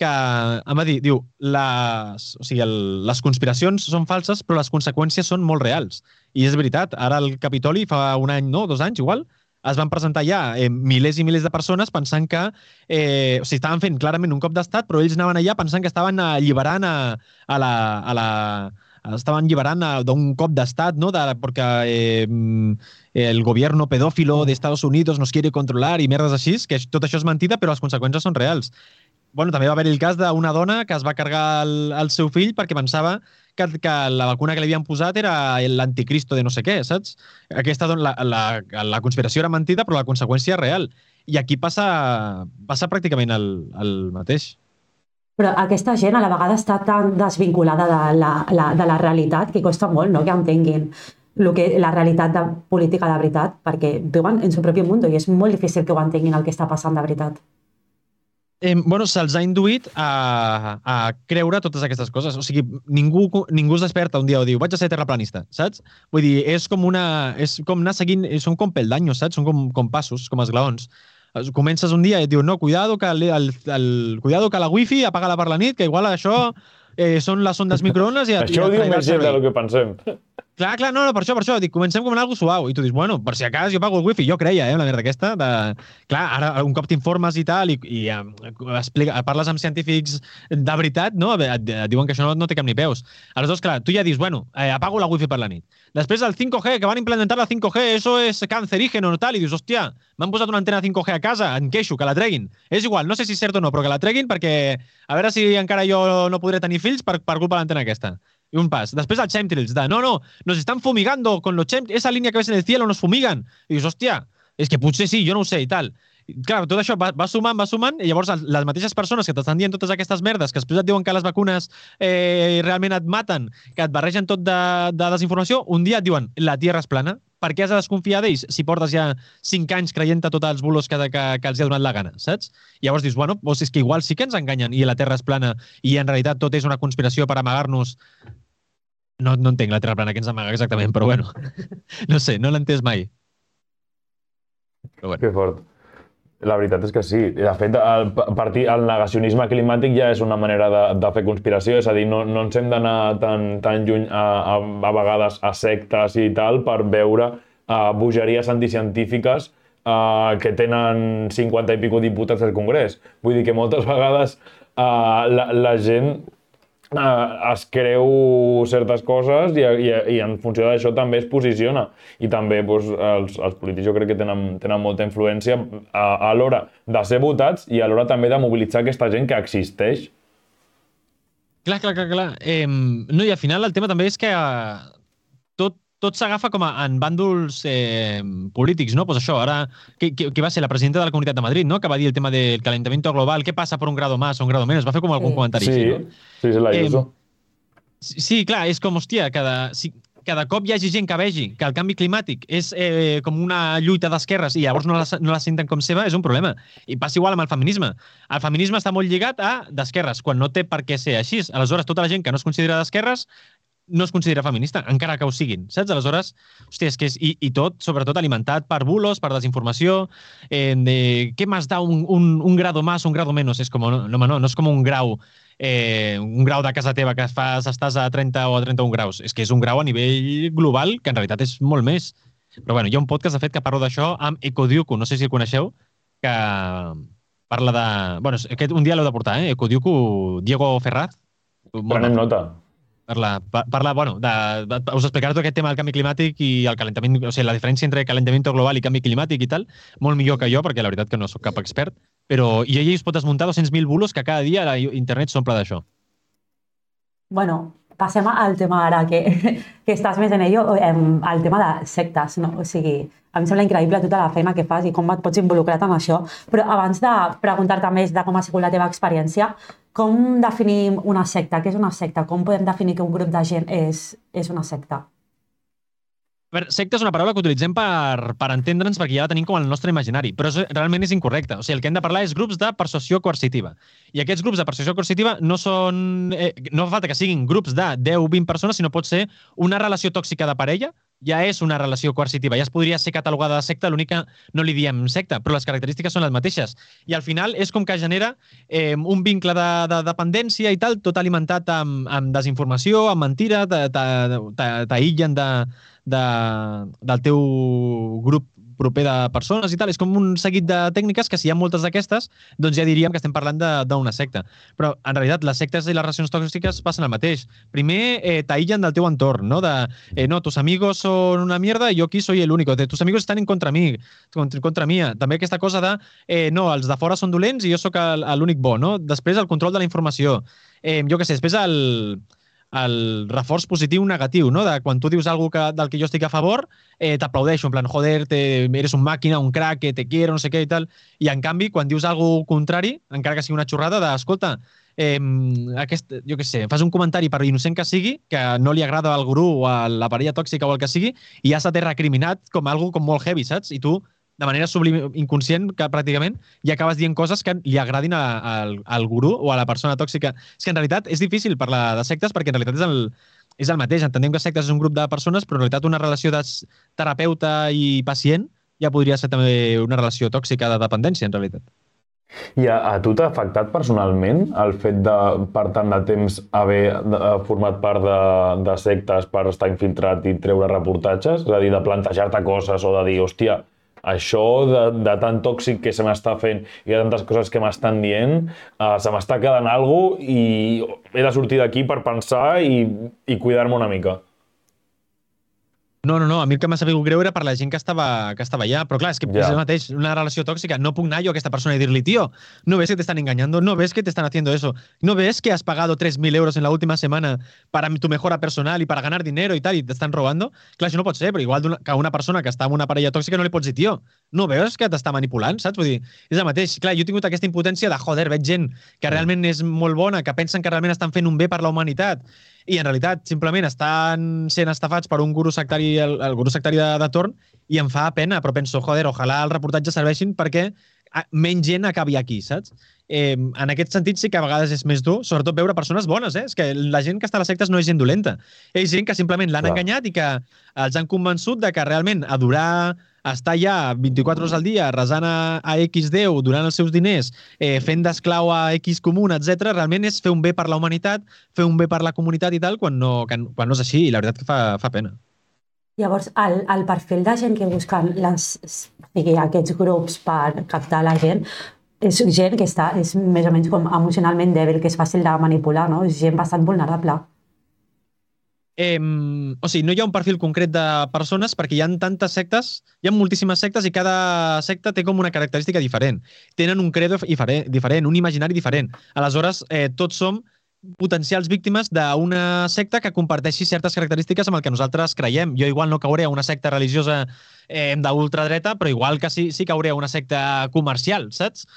que em va dir, diu, les, o sigui, el, les conspiracions són falses, però les conseqüències són molt reals. I és veritat, ara el Capitoli fa un any, no, dos anys, igual, es van presentar ja eh, milers i milers de persones pensant que... Eh, o sigui, estaven fent clarament un cop d'estat, però ells anaven allà pensant que estaven alliberant a, a la, a la, estaven alliberant d'un cop d'estat, ¿no? De, perquè eh, el gobierno pedófilo de Estados Unidos nos quiere controlar i merdes així, que tot això és mentida, però les conseqüències són reals. Bueno, també va haver el cas d'una dona que es va carregar el, el seu fill perquè pensava que, que la vacuna que li havien posat era l'anticristo de no sé què, saps? Aquesta, la, la, la conspiració era mentida, però la conseqüència és real. I aquí passa, passa pràcticament el, el mateix. Però aquesta gent a la vegada està tan desvinculada de la, la, de la realitat que costa molt no? que entenguin el que, la realitat de política de veritat, perquè viuen en su propi món i és molt difícil que ho entenguin el que està passant de veritat eh, bueno, se'ls ha induït a, a creure totes aquestes coses. O sigui, ningú, ningú es desperta un dia o diu vaig a ser terraplanista, saps? Vull dir, és com una... És com anar seguint... Són com peldaños, saps? Són com, com passos, com esglaons. Comences un dia i et diu no, cuidado que, el, el, el, cuidado que la wifi apaga-la per la nit, que igual això eh, són les ondes microones i... Això i ho diu més gent del que pensem. Clar, clar, no, no, per això, per això. Dic, comencem com en algo suau. I tu dius, bueno, per si a cas jo pago el wifi. Jo creia, eh, la merda aquesta. De... Clar, ara un cop t'informes i tal, i, i um, explica, parles amb científics de veritat, no? Et, et diuen que això no, no té cap ni peus. Aleshores, clar, tu ja dius, bueno, eh, apago la wifi per la nit. Després el 5G, que van implementar la 5G, eso es cancerígeno, tal, i dius, hòstia, m'han posat una antena 5G a casa, en queixo, que la treguin. És igual, no sé si és cert o no, però que la treguin perquè a veure si encara jo no podré tenir fills per, per culpa de l'antena aquesta y un pas. Després el chemtrails, de no, no, nos están fumigando con los chemtrails, esa línea que ves en el cielo nos fumigan. I dius, hòstia, és que potser sí, jo no sé i tal. Clar, tot això va, va sumant, va sumant, i llavors les mateixes persones que t'estan dient totes aquestes merdes, que després et diuen que les vacunes eh, realment et maten, que et barregen tot de, de desinformació, un dia et diuen la Tierra és plana, per què has de desconfiar d'ells si portes ja 5 anys creient a tots els bulos que, que, que els ha donat la gana, saps? Llavors dius, bueno, doncs és que igual sí que ens enganyen i la Terra és plana i en realitat tot és una conspiració per amagar-nos no, no entenc la terra plana que ens amaga exactament, però bueno, no sé, no l'he entès mai. Però bueno. Que fort. La veritat és que sí. De fet, el, partir, el negacionisme climàtic ja és una manera de, de fer conspiració, és a dir, no, no ens hem d'anar tan, tan lluny a, a, a vegades a sectes i tal per veure uh, bogeries anticientífiques uh, que tenen 50 i pico diputats al Congrés. Vull dir que moltes vegades uh, la, la gent eh, es creu certes coses i, i, i en funció d'això també es posiciona. I també doncs, els, els polítics jo crec que tenen, tenen molta influència a, a l'hora de ser votats i a l'hora també de mobilitzar aquesta gent que existeix. Clar, clar, clar, clar. Eh, no, i al final el tema també és que eh, tot, s'agafa com a, en bàndols eh, polítics, no? Pues això, ara, que, que, que va ser la presidenta de la Comunitat de Madrid, no? Que va dir el tema del calentament global, què passa per un grado más o un grado menos? Va fer com algun sí. comentari sí, així, no? Sí, sí, la eh, Sí, clar, és com, hòstia, cada, si, cada cop hi hagi gent que vegi que el canvi climàtic és eh, com una lluita d'esquerres i llavors no la, no la senten com seva, és un problema. I passa igual amb el feminisme. El feminisme està molt lligat a d'esquerres, quan no té per què ser així. Aleshores, tota la gent que no es considera d'esquerres no es considera feminista, encara que ho siguin, saps? Aleshores, hòstia, és que és, i, i tot, sobretot alimentat per bulos, per desinformació, eh, de què més da un, un, un grado más, un grado menos? És com, no, no, no, no és com un grau eh, un grau de casa teva que fas, estàs a 30 o a 31 graus. És que és un grau a nivell global que en realitat és molt més. Però bueno, hi ha un podcast, de fet, que parlo d'això amb Ecodiuco, no sé si el coneixeu, que parla de... Bueno, aquest un dia l'heu de portar, eh? Ecodiuco, Diego Ferraz. Prenem nota. Parla, parla bueno, de, us explicaré tot aquest tema del canvi climàtic i el calentament, o sigui, la diferència entre calentament global i canvi climàtic i tal, molt millor que jo, perquè la veritat que no sóc cap expert, però i ell es pot desmuntar 200.000 bulos que cada dia a internet s'omple d'això. Bueno, passem al tema ara que, que estàs més en ello, el tema de sectes, no? O sigui, a mi em sembla increïble tota la feina que fas i com et pots involucrar en això, però abans de preguntar-te més de com ha sigut la teva experiència, com definim una secta? Què és una secta? Com podem definir que un grup de gent és, és una secta? Veure, secta és una paraula que utilitzem per, per entendre'ns perquè ja la tenim com el nostre imaginari, però és, realment és incorrecte. O sigui, el que hem de parlar és grups de persuasió coercitiva. I aquests grups de persuasió coercitiva no són... Eh, no fa falta que siguin grups de 10-20 persones, sinó pot ser una relació tòxica de parella, ja és una relació coercitiva, ja es podria ser catalogada de secta, l'únic que no li diem secta, però les característiques són les mateixes. I al final és com que genera eh, un vincle de, de dependència i tal, tot alimentat amb, amb desinformació, amb mentira, t'aïllen de, de, del teu grup proper de persones i tal. És com un seguit de tècniques que si hi ha moltes d'aquestes, doncs ja diríem que estem parlant d'una secta. Però en realitat les sectes i les relacions tòxiques passen el mateix. Primer eh, t'aïllen del teu entorn, no? De, eh, no, tus amigos són una mierda i jo aquí soy el único. De, tus amigos estan en contra mi, contra, contra mia. També aquesta cosa de, eh, no, els de fora són dolents i jo sóc l'únic bo, no? Després el control de la informació. Eh, jo què sé, després el el reforç positiu negatiu, no? De quan tu dius alguna que, del que jo estic a favor, eh, t'aplaudeixo, en plan, joder, te, eres un màquina, un crack, te quiero, no sé què i tal. I en canvi, quan dius alguna contrari, encara que sigui una xorrada, d'escolta, eh, aquest, jo què sé, fas un comentari per innocent que sigui, que no li agrada al gurú o a la parella tòxica o el que sigui, i ja se t'ha recriminat com algo com molt heavy, saps? I tu de manera sublim, inconscient, que pràcticament, i acabes dient coses que li agradin a, a, al gurú o a la persona tòxica. És que en realitat és difícil parlar de sectes perquè en realitat és el, és el mateix. Entenem que sectes és un grup de persones, però en realitat una relació de terapeuta i pacient ja podria ser també una relació tòxica de dependència, en realitat. I a, a tu t'ha afectat personalment el fet de, per tant de temps, haver de, format part de, de sectes per estar infiltrat i treure reportatges? És a dir, de plantejar-te coses o de dir, hòstia, això de, de tan tòxic que se m'està fent i de tantes coses que m'estan dient, uh, se m'està quedant alguna i he de sortir d'aquí per pensar i, i cuidar-me una mica. No, no, no, a mi el que m'ha sabut greu era per la gent que estava, que estava allà, però clar, és que yeah. és el mateix, una relació tòxica, no puc anar jo a aquesta persona i dir-li, tio, no ves que te están engañando, no ves que te están haciendo eso, no ves que has pagado 3.000 euros en la última semana para tu mejora personal y para ganar dinero y tal, y te están robando? Clar, això no pot ser, però igual que una persona que està en una parella tòxica no li pots dir, tio, no veus que t'està manipulant, saps? Vull dir, és el mateix. Clar, jo he tingut aquesta impotència de, joder, veig gent que realment és molt bona, que pensen que realment estan fent un bé per la humanitat, i en realitat simplement estan sent estafats per un guru sectari, el, el guru sectari de, de torn, i em fa pena, però penso, joder, ojalà els reportatges serveixin perquè menys gent acabi aquí, saps? Eh, en aquest sentit sí que a vegades és més dur, sobretot veure persones bones, eh? És que la gent que està a les sectes no és gent dolenta. És gent que simplement l'han enganyat i que els han convençut de que realment adorar està ja 24 hores al dia resant a, a X Déu, donant els seus diners, eh, fent d'esclau a X comuna, etc. realment és fer un bé per la humanitat, fer un bé per la comunitat i tal, quan no, quan no és així, i la veritat que fa, fa pena. Llavors, el, el perfil de gent que busquen les, sigui, aquests grups per captar la gent és gent que està, és més o menys com emocionalment dèbil, que és fàcil de manipular, no? És gent bastant vulnerable. Eh, o sigui, no hi ha un perfil concret de persones perquè hi ha tantes sectes, hi ha moltíssimes sectes i cada secta té com una característica diferent. Tenen un credo diferent, un imaginari diferent. Aleshores, eh, tots som potencials víctimes d'una secta que comparteixi certes característiques amb el que nosaltres creiem. Jo igual no cauré a una secta religiosa eh, d'ultradreta, però igual que sí, sí cauré a una secta comercial, saps?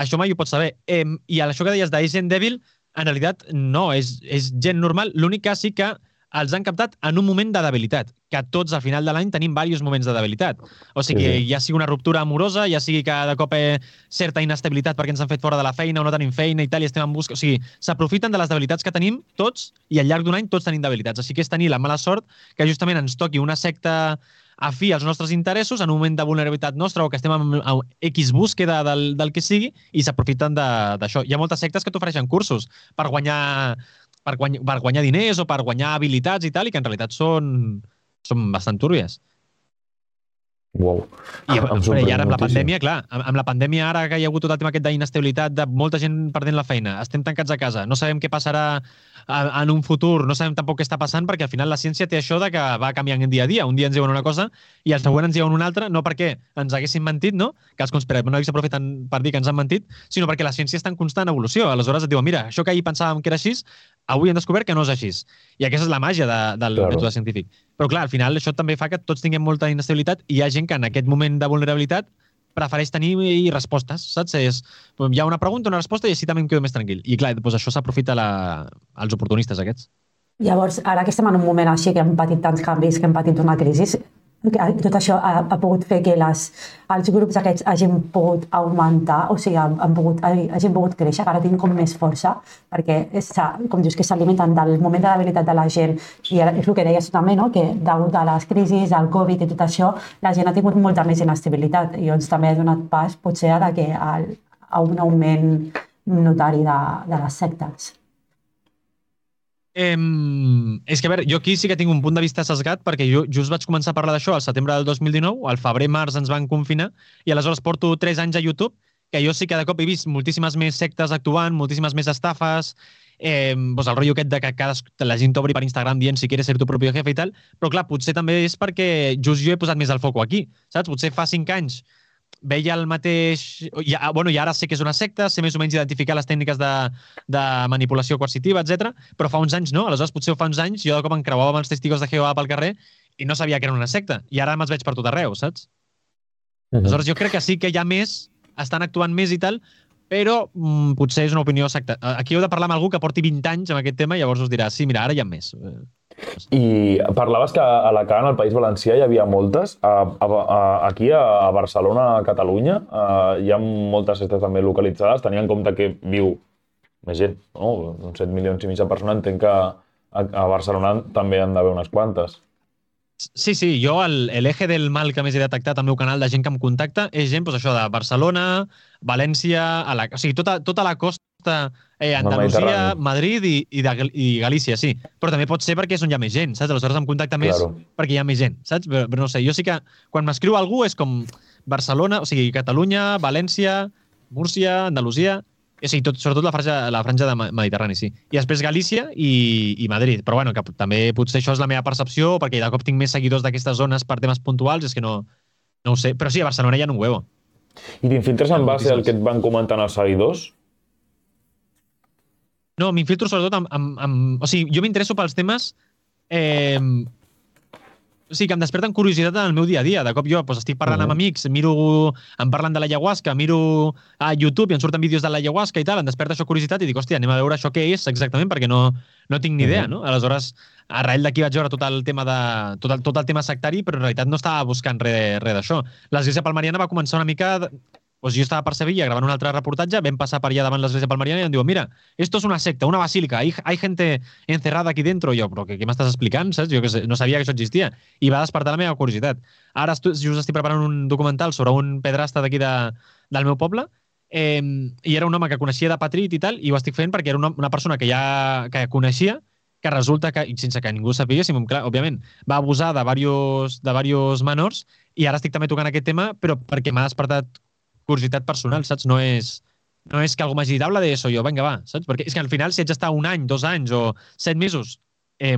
Això mai ho pots saber. Eh, I això que deies d'Agent Devil, en realitat no, és, és gent normal. L'únic que sí que els han captat en un moment de debilitat, que tots al final de l'any tenim diversos moments de debilitat. O sigui, sí. ja sigui una ruptura amorosa, ja sigui que de cop hi certa inestabilitat perquè ens han fet fora de la feina o no tenim feina i tal, i estem en busca... O sigui, s'aprofiten de les debilitats que tenim tots i al llarg d'un any tots tenim debilitats. Així que és tenir la mala sort que justament ens toqui una secta afí als nostres interessos en un moment de vulnerabilitat nostra o que estem en, en X búsqueda del, del que sigui i s'aprofiten d'això. Hi ha moltes sectes que t'ofereixen cursos per guanyar per, guany, per guanyar diners o per guanyar habilitats i tal, i que en realitat són, són bastant túrbies. Wow. I, però, I ara amb la pandèmia, clar, amb, amb la pandèmia ara que hi ha hagut tot el tema aquest d'inestabilitat, de molta gent perdent la feina, estem tancats a casa, no sabem què passarà en un futur, no sabem tampoc què està passant, perquè al final la ciència té això de que va canviant dia a dia. Un dia ens diuen una cosa i el següent ens diuen una altra, no perquè ens haguessin mentit, no? que els conspiranoics aprofiten per dir que ens han mentit, sinó perquè la ciència està en constant evolució. Aleshores et diuen, mira, això que ahir pensàvem que era així, avui hem descobert que no és així. I aquesta és la màgia de, del claro. mètode científic. Però clar, al final això també fa que tots tinguem molta inestabilitat i hi ha gent que en aquest moment de vulnerabilitat prefereix tenir respostes, saps? És, hi ha una pregunta, una resposta i així també em quedo més tranquil. I clar, doncs això s'aprofita la... els oportunistes aquests. Llavors, ara que estem en un moment així, que hem patit tants canvis, que hem patit una crisi, tot això ha, ha pogut fer que les, els grups aquests hagin pogut augmentar, o sigui, han, han pogut, hagin pogut créixer, ara tinc com més força, perquè, és, com dius, que s'alimenten del moment de debilitat de la gent, i és el que deies també, no? que degut a les crisis, al Covid i tot això, la gent ha tingut molta més inestabilitat, i doncs també ha donat pas, potser, a, que, a, a un augment notari de, de les sectes. Eh, és que, a veure, jo aquí sí que tinc un punt de vista sesgat perquè jo just vaig començar a parlar d'això al setembre del 2019, al febrer-març ens van confinar i aleshores porto 3 anys a YouTube que jo sí que de cop he vist moltíssimes més sectes actuant, moltíssimes més estafes, eh, doncs el rotllo aquest de que cada, la gent t'obri per Instagram dient si quieres ser tu propi jefe i tal, però clar, potser també és perquè just jo he posat més el foco aquí, saps? Potser fa 5 anys veia el mateix... Ja, bueno, i ara sé que és una secta, sé més o menys identificar les tècniques de, de manipulació coercitiva, etc. però fa uns anys no. Aleshores, potser fa uns anys jo de cop em creuava amb els testigos de Jehovà pel carrer i no sabia que era una secta. I ara me'ls veig per tot arreu, saps? Uh -huh. Aleshores, jo crec que sí que hi ha més, estan actuant més i tal, però mm, potser és una opinió secta. Aquí heu de parlar amb algú que porti 20 anys amb aquest tema i llavors us dirà, sí, mira, ara hi ha més. I parlaves que a la Can, al País Valencià, hi havia moltes. A, a, a, aquí, a Barcelona, a Catalunya, a, hi ha moltes estes també localitzades, tenint en compte que viu més gent, no? uns 7 milions i mig de persones, entenc que a, a Barcelona també han d'haver unes quantes. Sí, sí, jo l'eje del mal que més he detectat al meu canal de gent que em contacta és gent, doncs això, de Barcelona, València, a la, o sigui, tota, tota la costa eh, Andalusia, Madrid i, i, de, i Galícia, sí. Però també pot ser perquè és on hi ha més gent, saps? Aleshores em contacta més claro. perquè hi ha més gent, saps? Però, però no sé, jo sí que quan m'escriu algú és com Barcelona, o sigui, Catalunya, València, Múrcia, Andalusia, o sigui, tot, sobretot la franja, la franja de Mediterrani, sí. I després Galícia i, i Madrid. Però bueno, que també potser això és la meva percepció, perquè de cop tinc més seguidors d'aquestes zones per temes puntuals, és que no, no ho sé. Però sí, a Barcelona hi ha un huevo. I t'infiltres en base al que et van comentant els seguidors? No, m'infiltro sobretot amb, amb, amb... O sigui, jo m'interesso pels temes eh, o sigui, que em desperten curiositat en el meu dia a dia. De cop jo doncs, estic parlant uh -huh. amb amics, miro, em parlen de l'ayahuasca, miro a YouTube i em surten vídeos de l'ayahuasca i tal, em desperta això curiositat i dic, hòstia, anem a veure això què és exactament, perquè no, no tinc ni idea, uh -huh. no? Aleshores, arrel d'aquí vaig veure tot el tema de, tot el, tot el tema sectari, però en realitat no estava buscant res, res d'això. L'Església Palmariana va començar una mica pues jo estava per Sevilla grabant un altre reportatge, vam passar per allà davant l'església palmariana i em diuen, mira, esto es una secta, una basílica, hay, hay gente encerrada aquí dentro. I jo, però què, què m'estàs explicant, saps? Jo que sé, no sabia que això existia. I va despertar la meva curiositat. Ara just estic preparant un documental sobre un pedrasta d'aquí de, del meu poble eh, i era un home que coneixia de Patrit i tal, i ho estic fent perquè era una, una persona que ja que coneixia, que resulta que, sense que ningú sapiguéssim, clar, òbviament, va abusar de diversos, de diversos menors i ara estic també tocant aquest tema, però perquè m'ha despertat curiositat personal, saps? No és, no és que algú m'hagi dit, habla de eso, jo, vinga, va, saps? Perquè és que al final, si haig d'estar un any, dos anys o set mesos eh,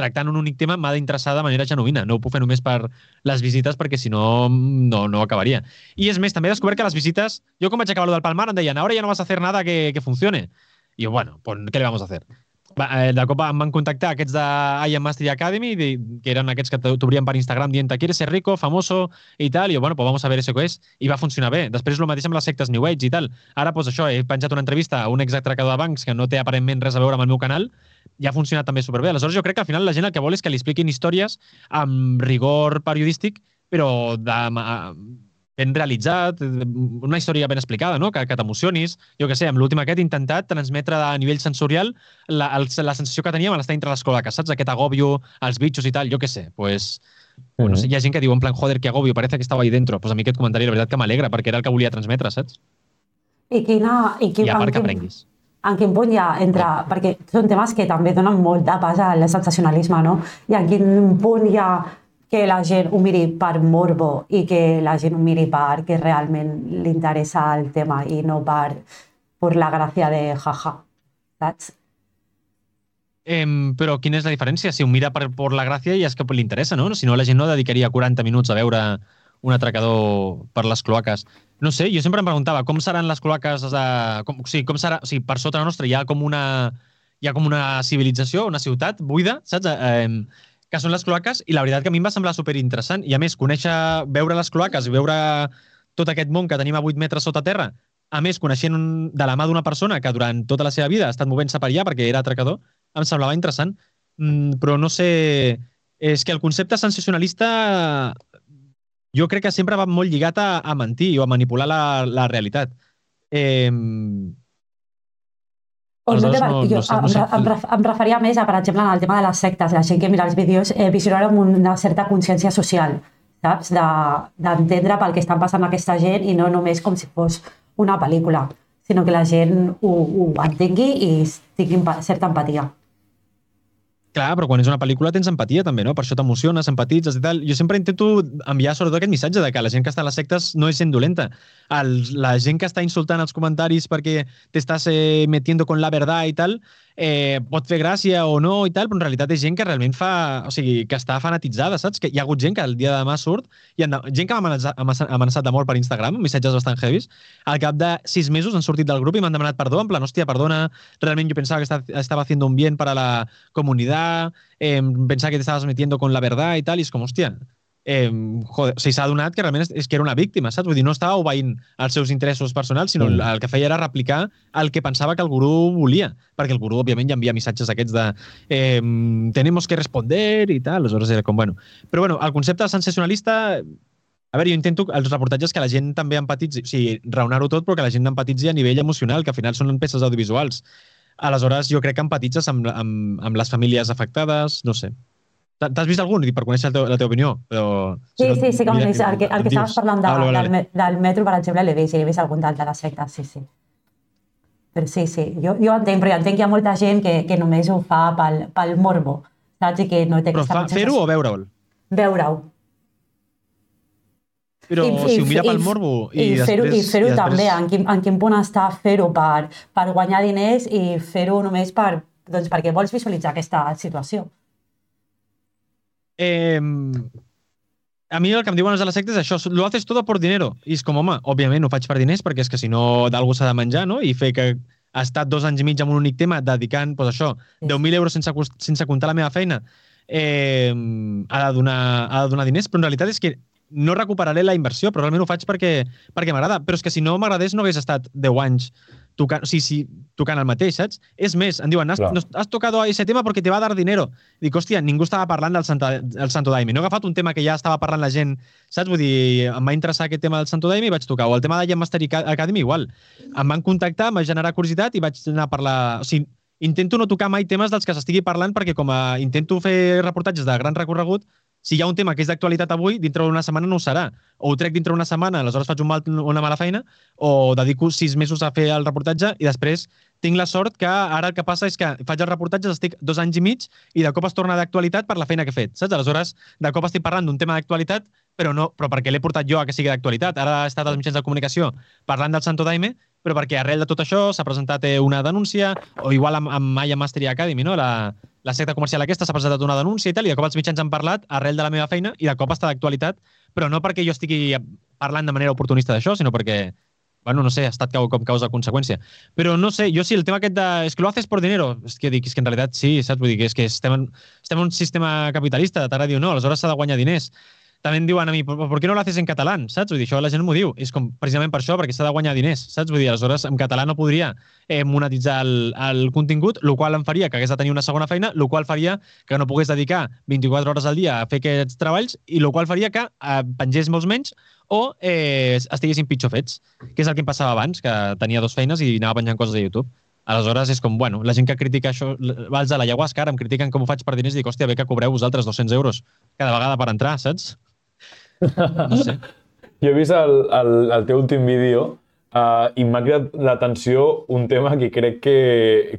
tractant un únic tema, m'ha d'interessar de manera genuïna. No ho puc fer només per les visites, perquè si no, no, no acabaria. I és més, també he descobert que les visites... Jo quan vaig acabar del Palmar em deien, ara ja no vas a hacer nada que, que funcione. I jo, bueno, pues, ¿qué le vamos a hacer? Eh, de cop em van contactar aquests de I Am Mastery Academy, que eren aquests que t'obrien per Instagram dient ¿quieres ser rico, famoso i tal? I jo, bueno, pues vamos a ver eso que és. I va funcionar bé. Després el mateix amb les sectes New Age i tal. Ara, pues això, he penjat una entrevista a un exatracador de bancs que no té aparentment res a veure amb el meu canal i ha funcionat també superbé. Aleshores, jo crec que al final la gent el que vol és que li expliquin històries amb rigor periodístic, però de, ben realitzat, una història ben explicada, no? que, que t'emocionis. Jo que sé, amb l'últim aquest he intentat transmetre a nivell sensorial la, el, la sensació que teníem a l'estar entre les cloaques, saps? Aquest agòbio, els bitxos i tal, jo que sé. Pues, bueno, mm -hmm. hi ha gent que diu en plan, joder, que agòbio, parece que estava ahí dentro. Pues a mi aquest comentari, la veritat, que m'alegra, perquè era el que volia transmetre, saps? I quina... I, quin, I a part que aprenguis. En quin punt ja entra... Perquè són temes que també donen molt de pas al sensacionalisme, no? I en quin punt ja que la gent ho miri per morbo i que la gent ho miri per que realment li interessa el tema i no per, per la gràcia de jaja, saps? Eh, però quina és la diferència? Si ho mira per, per la gràcia ja és que li interessa, no? Si no, la gent no dedicaria 40 minuts a veure un atracador per les cloaques. No sé, jo sempre em preguntava com seran les cloaques de... Com, o sigui, com serà... O sigui, per sota nostra hi ha com una hi ha com una civilització, una ciutat buida, saps? Eh, que són les cloaques, i la veritat que a mi em va semblar superinteressant. I a més, conèixer, veure les cloaques i veure tot aquest món que tenim a 8 metres sota terra, a més, coneixent un, de la mà d'una persona que durant tota la seva vida ha estat movent-se per allà perquè era atracador, em semblava interessant. Mm, però no sé... És que el concepte sensacionalista jo crec que sempre va molt lligat a, a mentir o a manipular la, la realitat. Eh, O no, Aleshores, no, no- jo no no sé. em, ref- em referia més a, per exemple, en el tema de les sectes, la gent que mira els vídeos, eh, visionar amb una certa consciència social, saps? De- D'entendre pel que estan passant aquesta gent i no només com si fos una pel·lícula, sinó que la gent ho, ho entengui i tingui certa empatia. Clar, però quan és una pel·lícula tens empatia també, no? Per això t'emociones, empatitzes i tal. Jo sempre intento enviar sobretot aquest missatge de que la gent que està a les sectes no és gent dolenta. El, la gent que està insultant als comentaris perquè t'estàs eh, metiendo con la verdad i tal, eh, pot fer gràcia o no i tal, però en realitat és gent que realment fa... O sigui, que està fanatitzada, saps? Que hi ha hagut gent que el dia de demà surt i han, gent que m'ha amenaçat, de mort per Instagram, missatges bastant heavies. Al cap de sis mesos han sortit del grup i m'han demanat perdó, en plan, hòstia, perdona, realment jo pensava que esta- estaba haciendo un bien para la comunidad, eh, pensaba que te estabas metiendo con la verdad i tal, i és com, hòstia, eh, joder, o sigui, s'ha adonat que realment és, és que era una víctima, saps? Vull dir, no estava obeint els seus interessos personals, sinó Mm. mm. el que feia era replicar el que pensava que el gurú volia, perquè el gurú, òbviament, ja envia missatges aquests de eh, tenemos que responder i tal, aleshores era com, bueno... Però, bueno, el concepte sensacionalista a veure, jo intento els reportatges que la gent també empatitzi, o sigui, raonar-ho tot, però que la gent empatitzi a nivell emocional, que al final són peces audiovisuals. Aleshores, jo crec que empatitzes amb, amb, amb les famílies afectades, no sé. T'ha- T'has vist algun? Per conèixer el teu, la teva opinió. Però, Sí, no, sí, sí que m'he mira, vist. El que, el que dius. estaves parlant de, Ah, vale, vale, del, del metro, per exemple, l'he vist, i he vist algun del de la secta, sí, sí. Però sí, sí, jo, jo entenc, però jo entenc que hi ha molta gent que, que només ho fa pel, pel morbo, saps? I que no té Però fa, fer-ho o veure'l? Veure-ho. Però I- si ho mira i- pel morbo i, i fer-ho i i després- també, en quin, en quin punt està fer-ho per, per guanyar diners i fer-ho només per, doncs, perquè vols visualitzar aquesta situació. Eh, a mi el que em diuen els de la secta és això, lo haces todo por dinero. I és com, home, òbviament ho faig per diners perquè és que si no d'algú s'ha de menjar, no? I fer que ha estat dos anys i mig amb un únic tema dedicant, doncs això, Sí. 10.000 euros sense, sense comptar la meva feina, eh, ha, de donar, ha de donar diners, però en realitat és que no recuperaré la inversió, però realment ho faig perquè, perquè m'agrada. Però és que si no m'agradés no hagués estat 10 anys tocant, o sigui, si, tocant el mateix, saps? És més, em diuen, has, no, has tocado ese tema porque te va a dar dinero. Dic, hòstia, ningú estava parlant del, Santa, del Santo Daime. No he agafat un tema que ja estava parlant la gent, saps? Vull dir, em va interessar aquest tema del Santo Daime i vaig tocar. O el tema de Jam Master Academy, igual. Em van contactar, em va generar curiositat i vaig anar a parlar... O sigui, intento no tocar mai temes dels que s'estigui parlant perquè com a intento fer reportatges de gran recorregut, si hi ha un tema que és d'actualitat avui, dintre d'una setmana no ho serà. O ho trec dintre d'una setmana, aleshores faig un mal, una mala feina, o dedico sis mesos a fer el reportatge i després tinc la sort que ara el que passa és que faig els reportatges, estic dos anys i mig i de cop es torna d'actualitat per la feina que he fet, saps? Aleshores, de cop estic parlant d'un tema d'actualitat, però no però perquè l'he portat jo a que sigui d'actualitat. Ara he estat als mitjans de comunicació parlant del Santo Daime, però perquè arrel de tot això s'ha presentat una denúncia, o igual amb, amb Maya Mastery Academy, no? la, la secta comercial aquesta s'ha presentat una denúncia i tal, i de cop els mitjans han parlat arrel de la meva feina i de cop està d'actualitat, però no perquè jo estigui parlant de manera oportunista d'això, sinó perquè bueno, no sé, ha estat com causa-conseqüència. Però no sé, jo sí, el tema aquest de... És que lo haces por dinero. És que dic, és que en realitat sí, saps? Vull dir que és que estem en, estem en un sistema capitalista, t'agradi o no, aleshores s'ha de guanyar diners. També em diuen a mi, ¿por por qué no lo haces en català? Saps? Vull dir, això la gent m'ho diu. És com precisament per això, perquè s'ha de guanyar diners, saps? Vull dir, aleshores en català no podria eh, monetitzar el, el contingut, el qual em faria que hagués de tenir una segona feina, el qual faria que no pogués dedicar 24 hores al dia a fer aquests treballs i el qual faria que eh, pengés molts menys o eh, estiguessin pitjor fets, que és el que em passava abans, que tenia dues feines i anava penjant coses a YouTube. Aleshores és com, bueno, la gent que critica això, els de l'ayahuasca ara em critiquen com ho faig per diners i dic, hòstia, bé que cobreu vosaltres 200 euros cada vegada per entrar, saps? Sé. Jo he vist el, el, el teu últim vídeo uh, i m'ha cridat l'atenció un tema que crec que,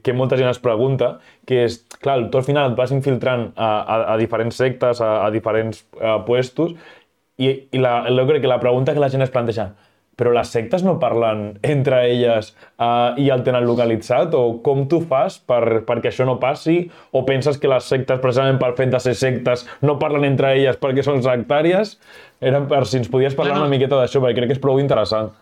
que molta gent es pregunta, que és, clar, tu al final et vas infiltrant a, a, a diferents sectes, a, a diferents uh, puestos, i, i la, jo crec que la pregunta que la gent es planteja però les sectes no parlen entre elles uh, i el tenen localitzat? O com tu fas per, perquè això no passi? O penses que les sectes, precisament pel fet de ser sectes, no parlen entre elles perquè són sectàries? Era per si ens podies parlar No, no. una miqueta d'això, perquè crec que és prou interessant.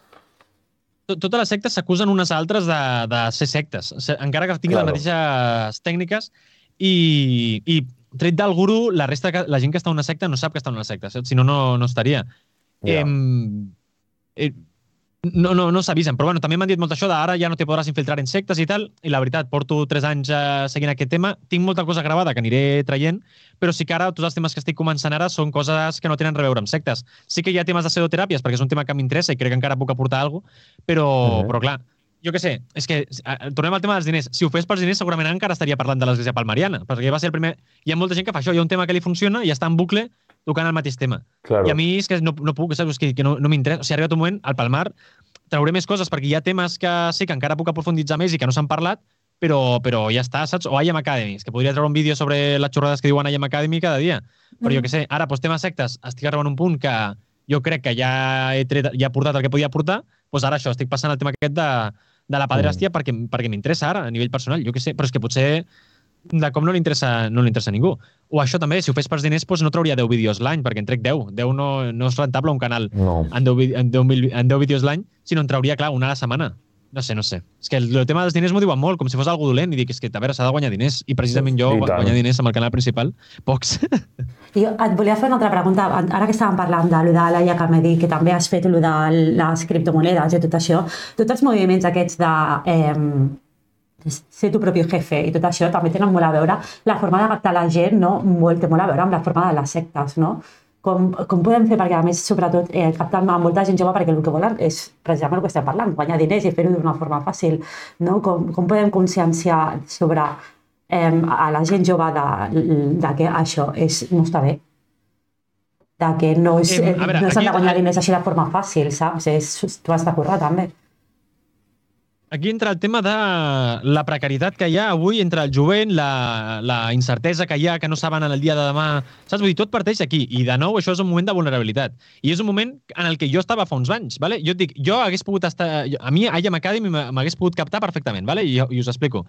Tot- Totes les sectes s'acusen unes altres de, de ser sectes, se- encara que tinguin Claro. les mateixes tècniques i, i tret del guru, la resta, que- la gent que està en una secta no sap que està en una secta, saps? Si no, no, no estaria. Ja. Em, eh, no, no, no s'avisen, però bueno, també m'han dit molt això d'ara ja no te podràs infiltrar en sectes i tal, i la veritat, porto tres anys eh, seguint aquest tema, tinc molta cosa gravada que aniré traient, però sí que ara tots els temes que estic començant ara són coses que no tenen a veure amb sectes. Sí que hi ha temes de pseudoteràpies, perquè és un tema que m'interessa i crec que encara puc aportar alguna cosa, però, Mhm. però clar, jo què sé, és que eh, tornem al tema dels diners. Si ho fes pels diners, segurament encara estaria parlant de l'església palmariana, perquè va ser el primer... Hi ha molta gent que fa això, hi ha un tema que li funciona i està en bucle tocant el mateix tema. Claro. I a mi és que no, no puc, saps? Que, que no, no m'interessa. O sigui, ha arribat un moment, al Palmar, trauré més coses perquè hi ha temes que sé que encara puc aprofunditzar més i que no s'han parlat, però, però ja està, saps? O IM Academy, és que podria treure un vídeo sobre les xorrades que diuen IM Academy cada dia. Però jo què sé, ara, doncs, temes sectes, estic arribant a un punt que jo crec que ja he, tret, ja he portat el que podia portar, doncs ara això, estic passant el tema aquest de, de la paderàstia perquè, perquè m'interessa ara, a nivell personal, jo què sé, però és que potser de com no li interessa, no li interessa a ningú. O això també, si ho fes pels diners, doncs no trauria 10 vídeos l'any, perquè en trec 10. 10 no, no és rentable un canal No. en 10, vi- en 10, mil- en 10 vídeos l'any, sinó en trauria, clar, una a la setmana. No sé, no sé. És que el, el tema dels diners m'ho diuen molt, com si fos algo dolent, i dic, és que, a veure, s'ha de guanyar diners. I precisament jo I guanyar diners amb el canal principal, pocs. I jo et volia fer una altra pregunta. Ara que estàvem parlant de lo de la Iacamedi, que també has fet lo de les criptomonedes i tot això, tots els moviments aquests de eh, ser tu propi jefe i tot això també tenen molt a veure, la forma de captar la gent no? molt, té molt a veure amb la forma de les sectes, no? Com, com podem fer, perquè a més, sobretot, eh, captant a molta gent jove perquè el que volen és precisament el que estem parlant, guanyar diners i fer-ho d'una forma fàcil, no? Com, com podem conscienciar sobre eh, a la gent jove de, de que això és, no està bé? De que no eh, a veure, no s'han de guanyar diners així de forma fàcil, saps? És, tu has de currar també. Aquí entra el tema de la precarietat que hi ha avui entre el jovent, la, la incertesa que hi ha, que no saben en el dia de demà... Saps? Vull dir, tot parteix aquí. I, de nou, això és un moment de vulnerabilitat. I és un moment en el que jo estava fa uns anys. Vale? Jo et dic, jo hagués pogut estar... A mi, a IAM Academy m'hagués pogut captar perfectament. Vale? I, i us explico.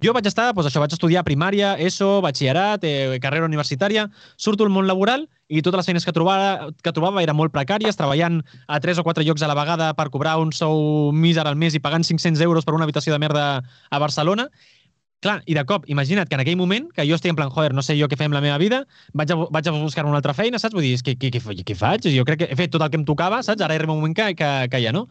Jo vaig estar, doncs això, vaig estudiar primària, ESO, batxillerat, eh, carrera universitària, surto al món laboral i totes les feines que trobava, que trobava eren molt precàries, treballant a tres o quatre llocs a la vegada per cobrar un sou míser al mes i pagant 500 euros per una habitació de merda a Barcelona. Clar, i de cop, imagina't que en aquell moment, que jo estic en plan, joder, no sé jo què fer amb la meva vida, vaig a, vaig a buscar una altra feina, saps? Vull dir, què, què, què faig? Jo crec que he fet tot el que em tocava, saps? Ara arriba un moment que, que, que ja no.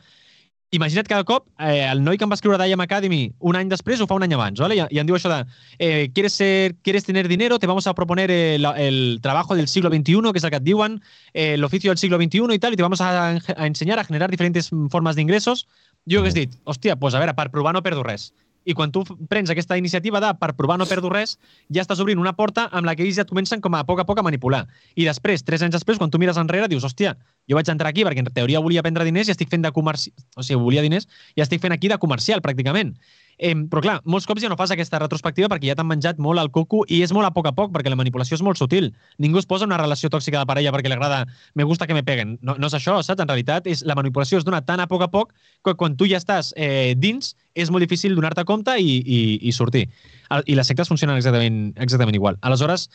Imagina't cada cop, eh, el noi que em va escriure d'IAM Academy un any després ho fa un any abans, ¿vale? I, i em diu això de eh, ¿quieres, ser, ¿quieres tener dinero? Te vamos a proponer eh, la- el trabajo del siglo XXI, que es el que et diuen, eh, el oficio del siglo XXI y tal, y te vamos a, a enseñar a generar diferentes mm, formas de ingresos. Jo hagués dit, hòstia, doncs a veure, per provar no perdo res. I quan tu prens aquesta iniciativa de per provar no perdo res, ja estàs obrint una porta amb la que ells ja et comencen com a poc a poc a manipular. I després, tres anys després, quan tu mires enrere, dius, hòstia, jo vaig entrar aquí perquè en teoria volia prendre diners i estic fent de comerci... O sigui, volia diners i estic fent aquí de comercial, pràcticament. Eh, però clar, molts cops ja no fas aquesta retrospectiva perquè ja t'han menjat molt el coco i és molt a poc a poc perquè la manipulació és molt sutil. Ningú es posa una relació tòxica de parella perquè li agrada me gusta que me peguen. No, no és això, saps? En realitat, és, la manipulació es dona tan a poc a poc que quan tu ja estàs eh, dins és molt difícil donar-te compte i, i, i sortir. El- I les sectes funcionen exactament, exactament igual. Aleshores,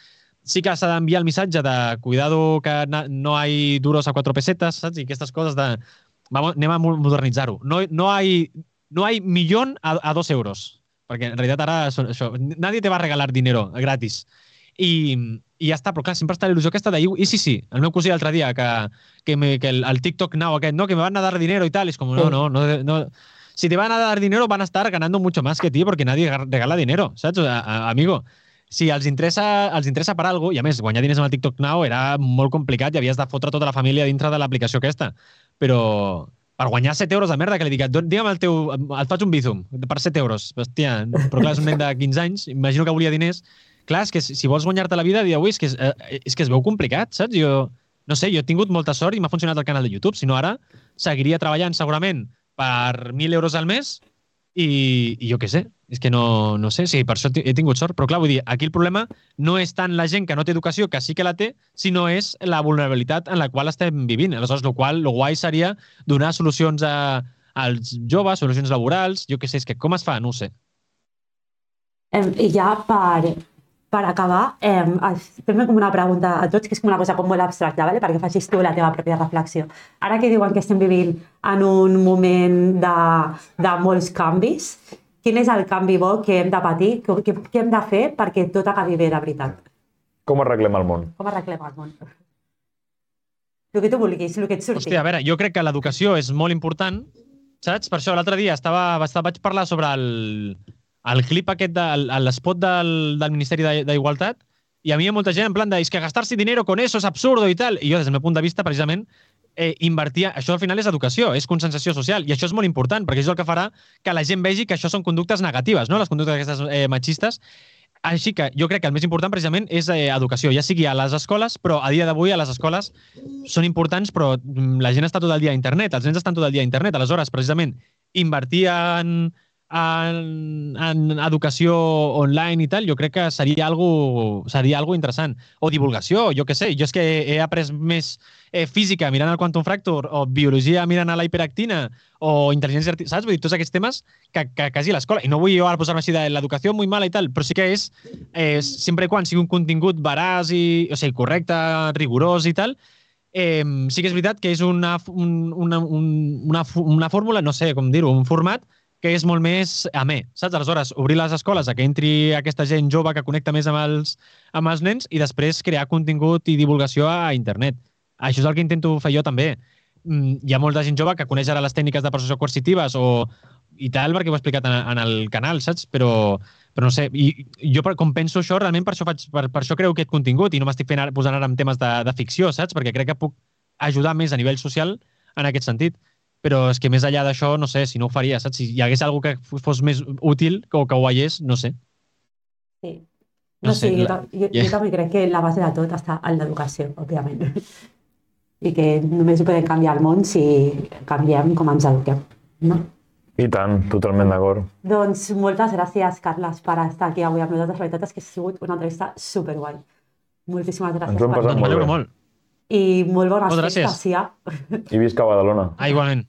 sí que s'ha d'enviar el missatge de cuidado que no hay duros a cuatro pesetas, saps? I aquestes coses de... Vamos, anem a mo- modernitzar-ho. No, no hay no hay millón a, a dos euros. Perquè en realitat ara això, això, nadie te va a regalar dinero gratis. I, i ja està, però clar, sempre està la il·lusió aquesta de i, sí, sí, el meu cosí l'altre dia que, que, me, que el, el TikTok now aquest, no, que me van a dar dinero y tal, és com, no, no, no, no, si te van a dar dinero van a estar ganando mucho más que ti porque nadie regala dinero, saps? A, a, amigo, si els interessa, els interessa per cosa, i a més, guanyar diners amb el TikTok Now era molt complicat i havies de fotre tota la família dintre de l'aplicació aquesta. Però per guanyar 7 euros de merda, que li dic, "Don- digue'm el teu... Et faig un bizum per 7 euros. Hòstia, però clar, és un nen de 15 anys, imagino que volia diners. Clar, és que si vols guanyar-te la vida, diu, ui, és que, és, eh, és que es veu complicat, saps? Jo, no sé, jo he tingut molta sort i m'ha funcionat el canal de YouTube, si no ara seguiria treballant segurament per 1.000 euros al mes i, i jo què sé, és que no, no sé, sí, per això he tingut sort, però clar, vull dir, aquí el problema no és tant la gent que no té educació, que sí que la té, sinó és la vulnerabilitat en la qual estem vivint. Aleshores, el qual, el guai seria donar solucions a, als joves, solucions laborals, jo què sé, és que com es fa? No ho sé. Ja per, per acabar, em, fem com una pregunta a tots, que és com una cosa com molt abstracta, vale? perquè facis tu la teva pròpia reflexió. Ara que diuen que estem vivint en un moment de, de molts canvis, quin és el canvi bo que hem de patir, que, que, que hem de fer perquè tot acabi bé de veritat? Com arreglem el món? Com arreglem el món? El que tu vulguis, el que et surti. Hòstia, a veure, jo crec que l'educació és molt important, saps? Per això l'altre dia estava, estava, vaig parlar sobre el, el clip aquest, de, l'espot del, del Ministeri d'Igualtat, i a mi hi ha molta gent en plan de, és que gastar-se dinero con eso es absurdo i tal. I jo, des del meu punt de vista, precisament, eh, invertir... Això al final és educació, és consensació social, i això és molt important, perquè és el que farà que la gent vegi que això són conductes negatives, no? les conductes aquestes eh, machistes. Així que jo crec que el més important precisament és eh, educació, ja sigui a les escoles, però a dia d'avui a les escoles són importants, però mm, la gent està tot el dia a internet, els nens estan tot el dia a internet, aleshores, precisament, invertir en, en, en educació online i tal, jo crec que seria algo, seria algo interessant. O divulgació, jo que sé. Jo és que he après més eh, física mirant el Quantum Fracture, o biologia mirant a la hiperactina, o intel·ligència artificial, saps? Vull dir, tots aquests temes que, que quasi l'escola. I no vull jo ara posar-me així de l'educació molt mala i tal, però sí que és, eh, sempre quan sigui un contingut veraç i, o sigui, correcte, rigorós i tal, eh, sí que és veritat que és una, un, una, un, una, una fórmula, no sé com dir-ho, un format que és molt més amè, saps? Aleshores, obrir les escoles a que entri aquesta gent jove que connecta més amb els, amb els nens i després crear contingut i divulgació a internet. Això és el que intento fer jo també. Mm, hi ha molta gent jove que coneix ara les tècniques de persuasió coercitives o i tal, perquè ho he explicat en, en el canal, saps? Però, però no sé, i jo com penso això, realment per això, faig, per, per això creu aquest contingut i no m'estic fent ara, posant ara en temes de, de ficció, saps? Perquè crec que puc ajudar més a nivell social en aquest sentit però és que més enllà d'això, no sé, si no ho faria, saps? Si hi hagués algú que fos més útil o que ho veiés, no sé. Sí. No, no sé, sí, la... jo, jo, yeah. jo també crec que la base de tot està en l'educació, òbviament. I que només ho podem canviar el món si canviem com ens eduquem, no? I tant, totalment d'acord. Doncs moltes gràcies, Carles, per estar aquí avui amb nosaltres. La veritat és que ha sigut una entrevista superguai. Moltíssimes gràcies. Ens ho hem passat molt bé. molt. I molt bones festes, gràcies. ja. I visca Badalona. Ah, igualment.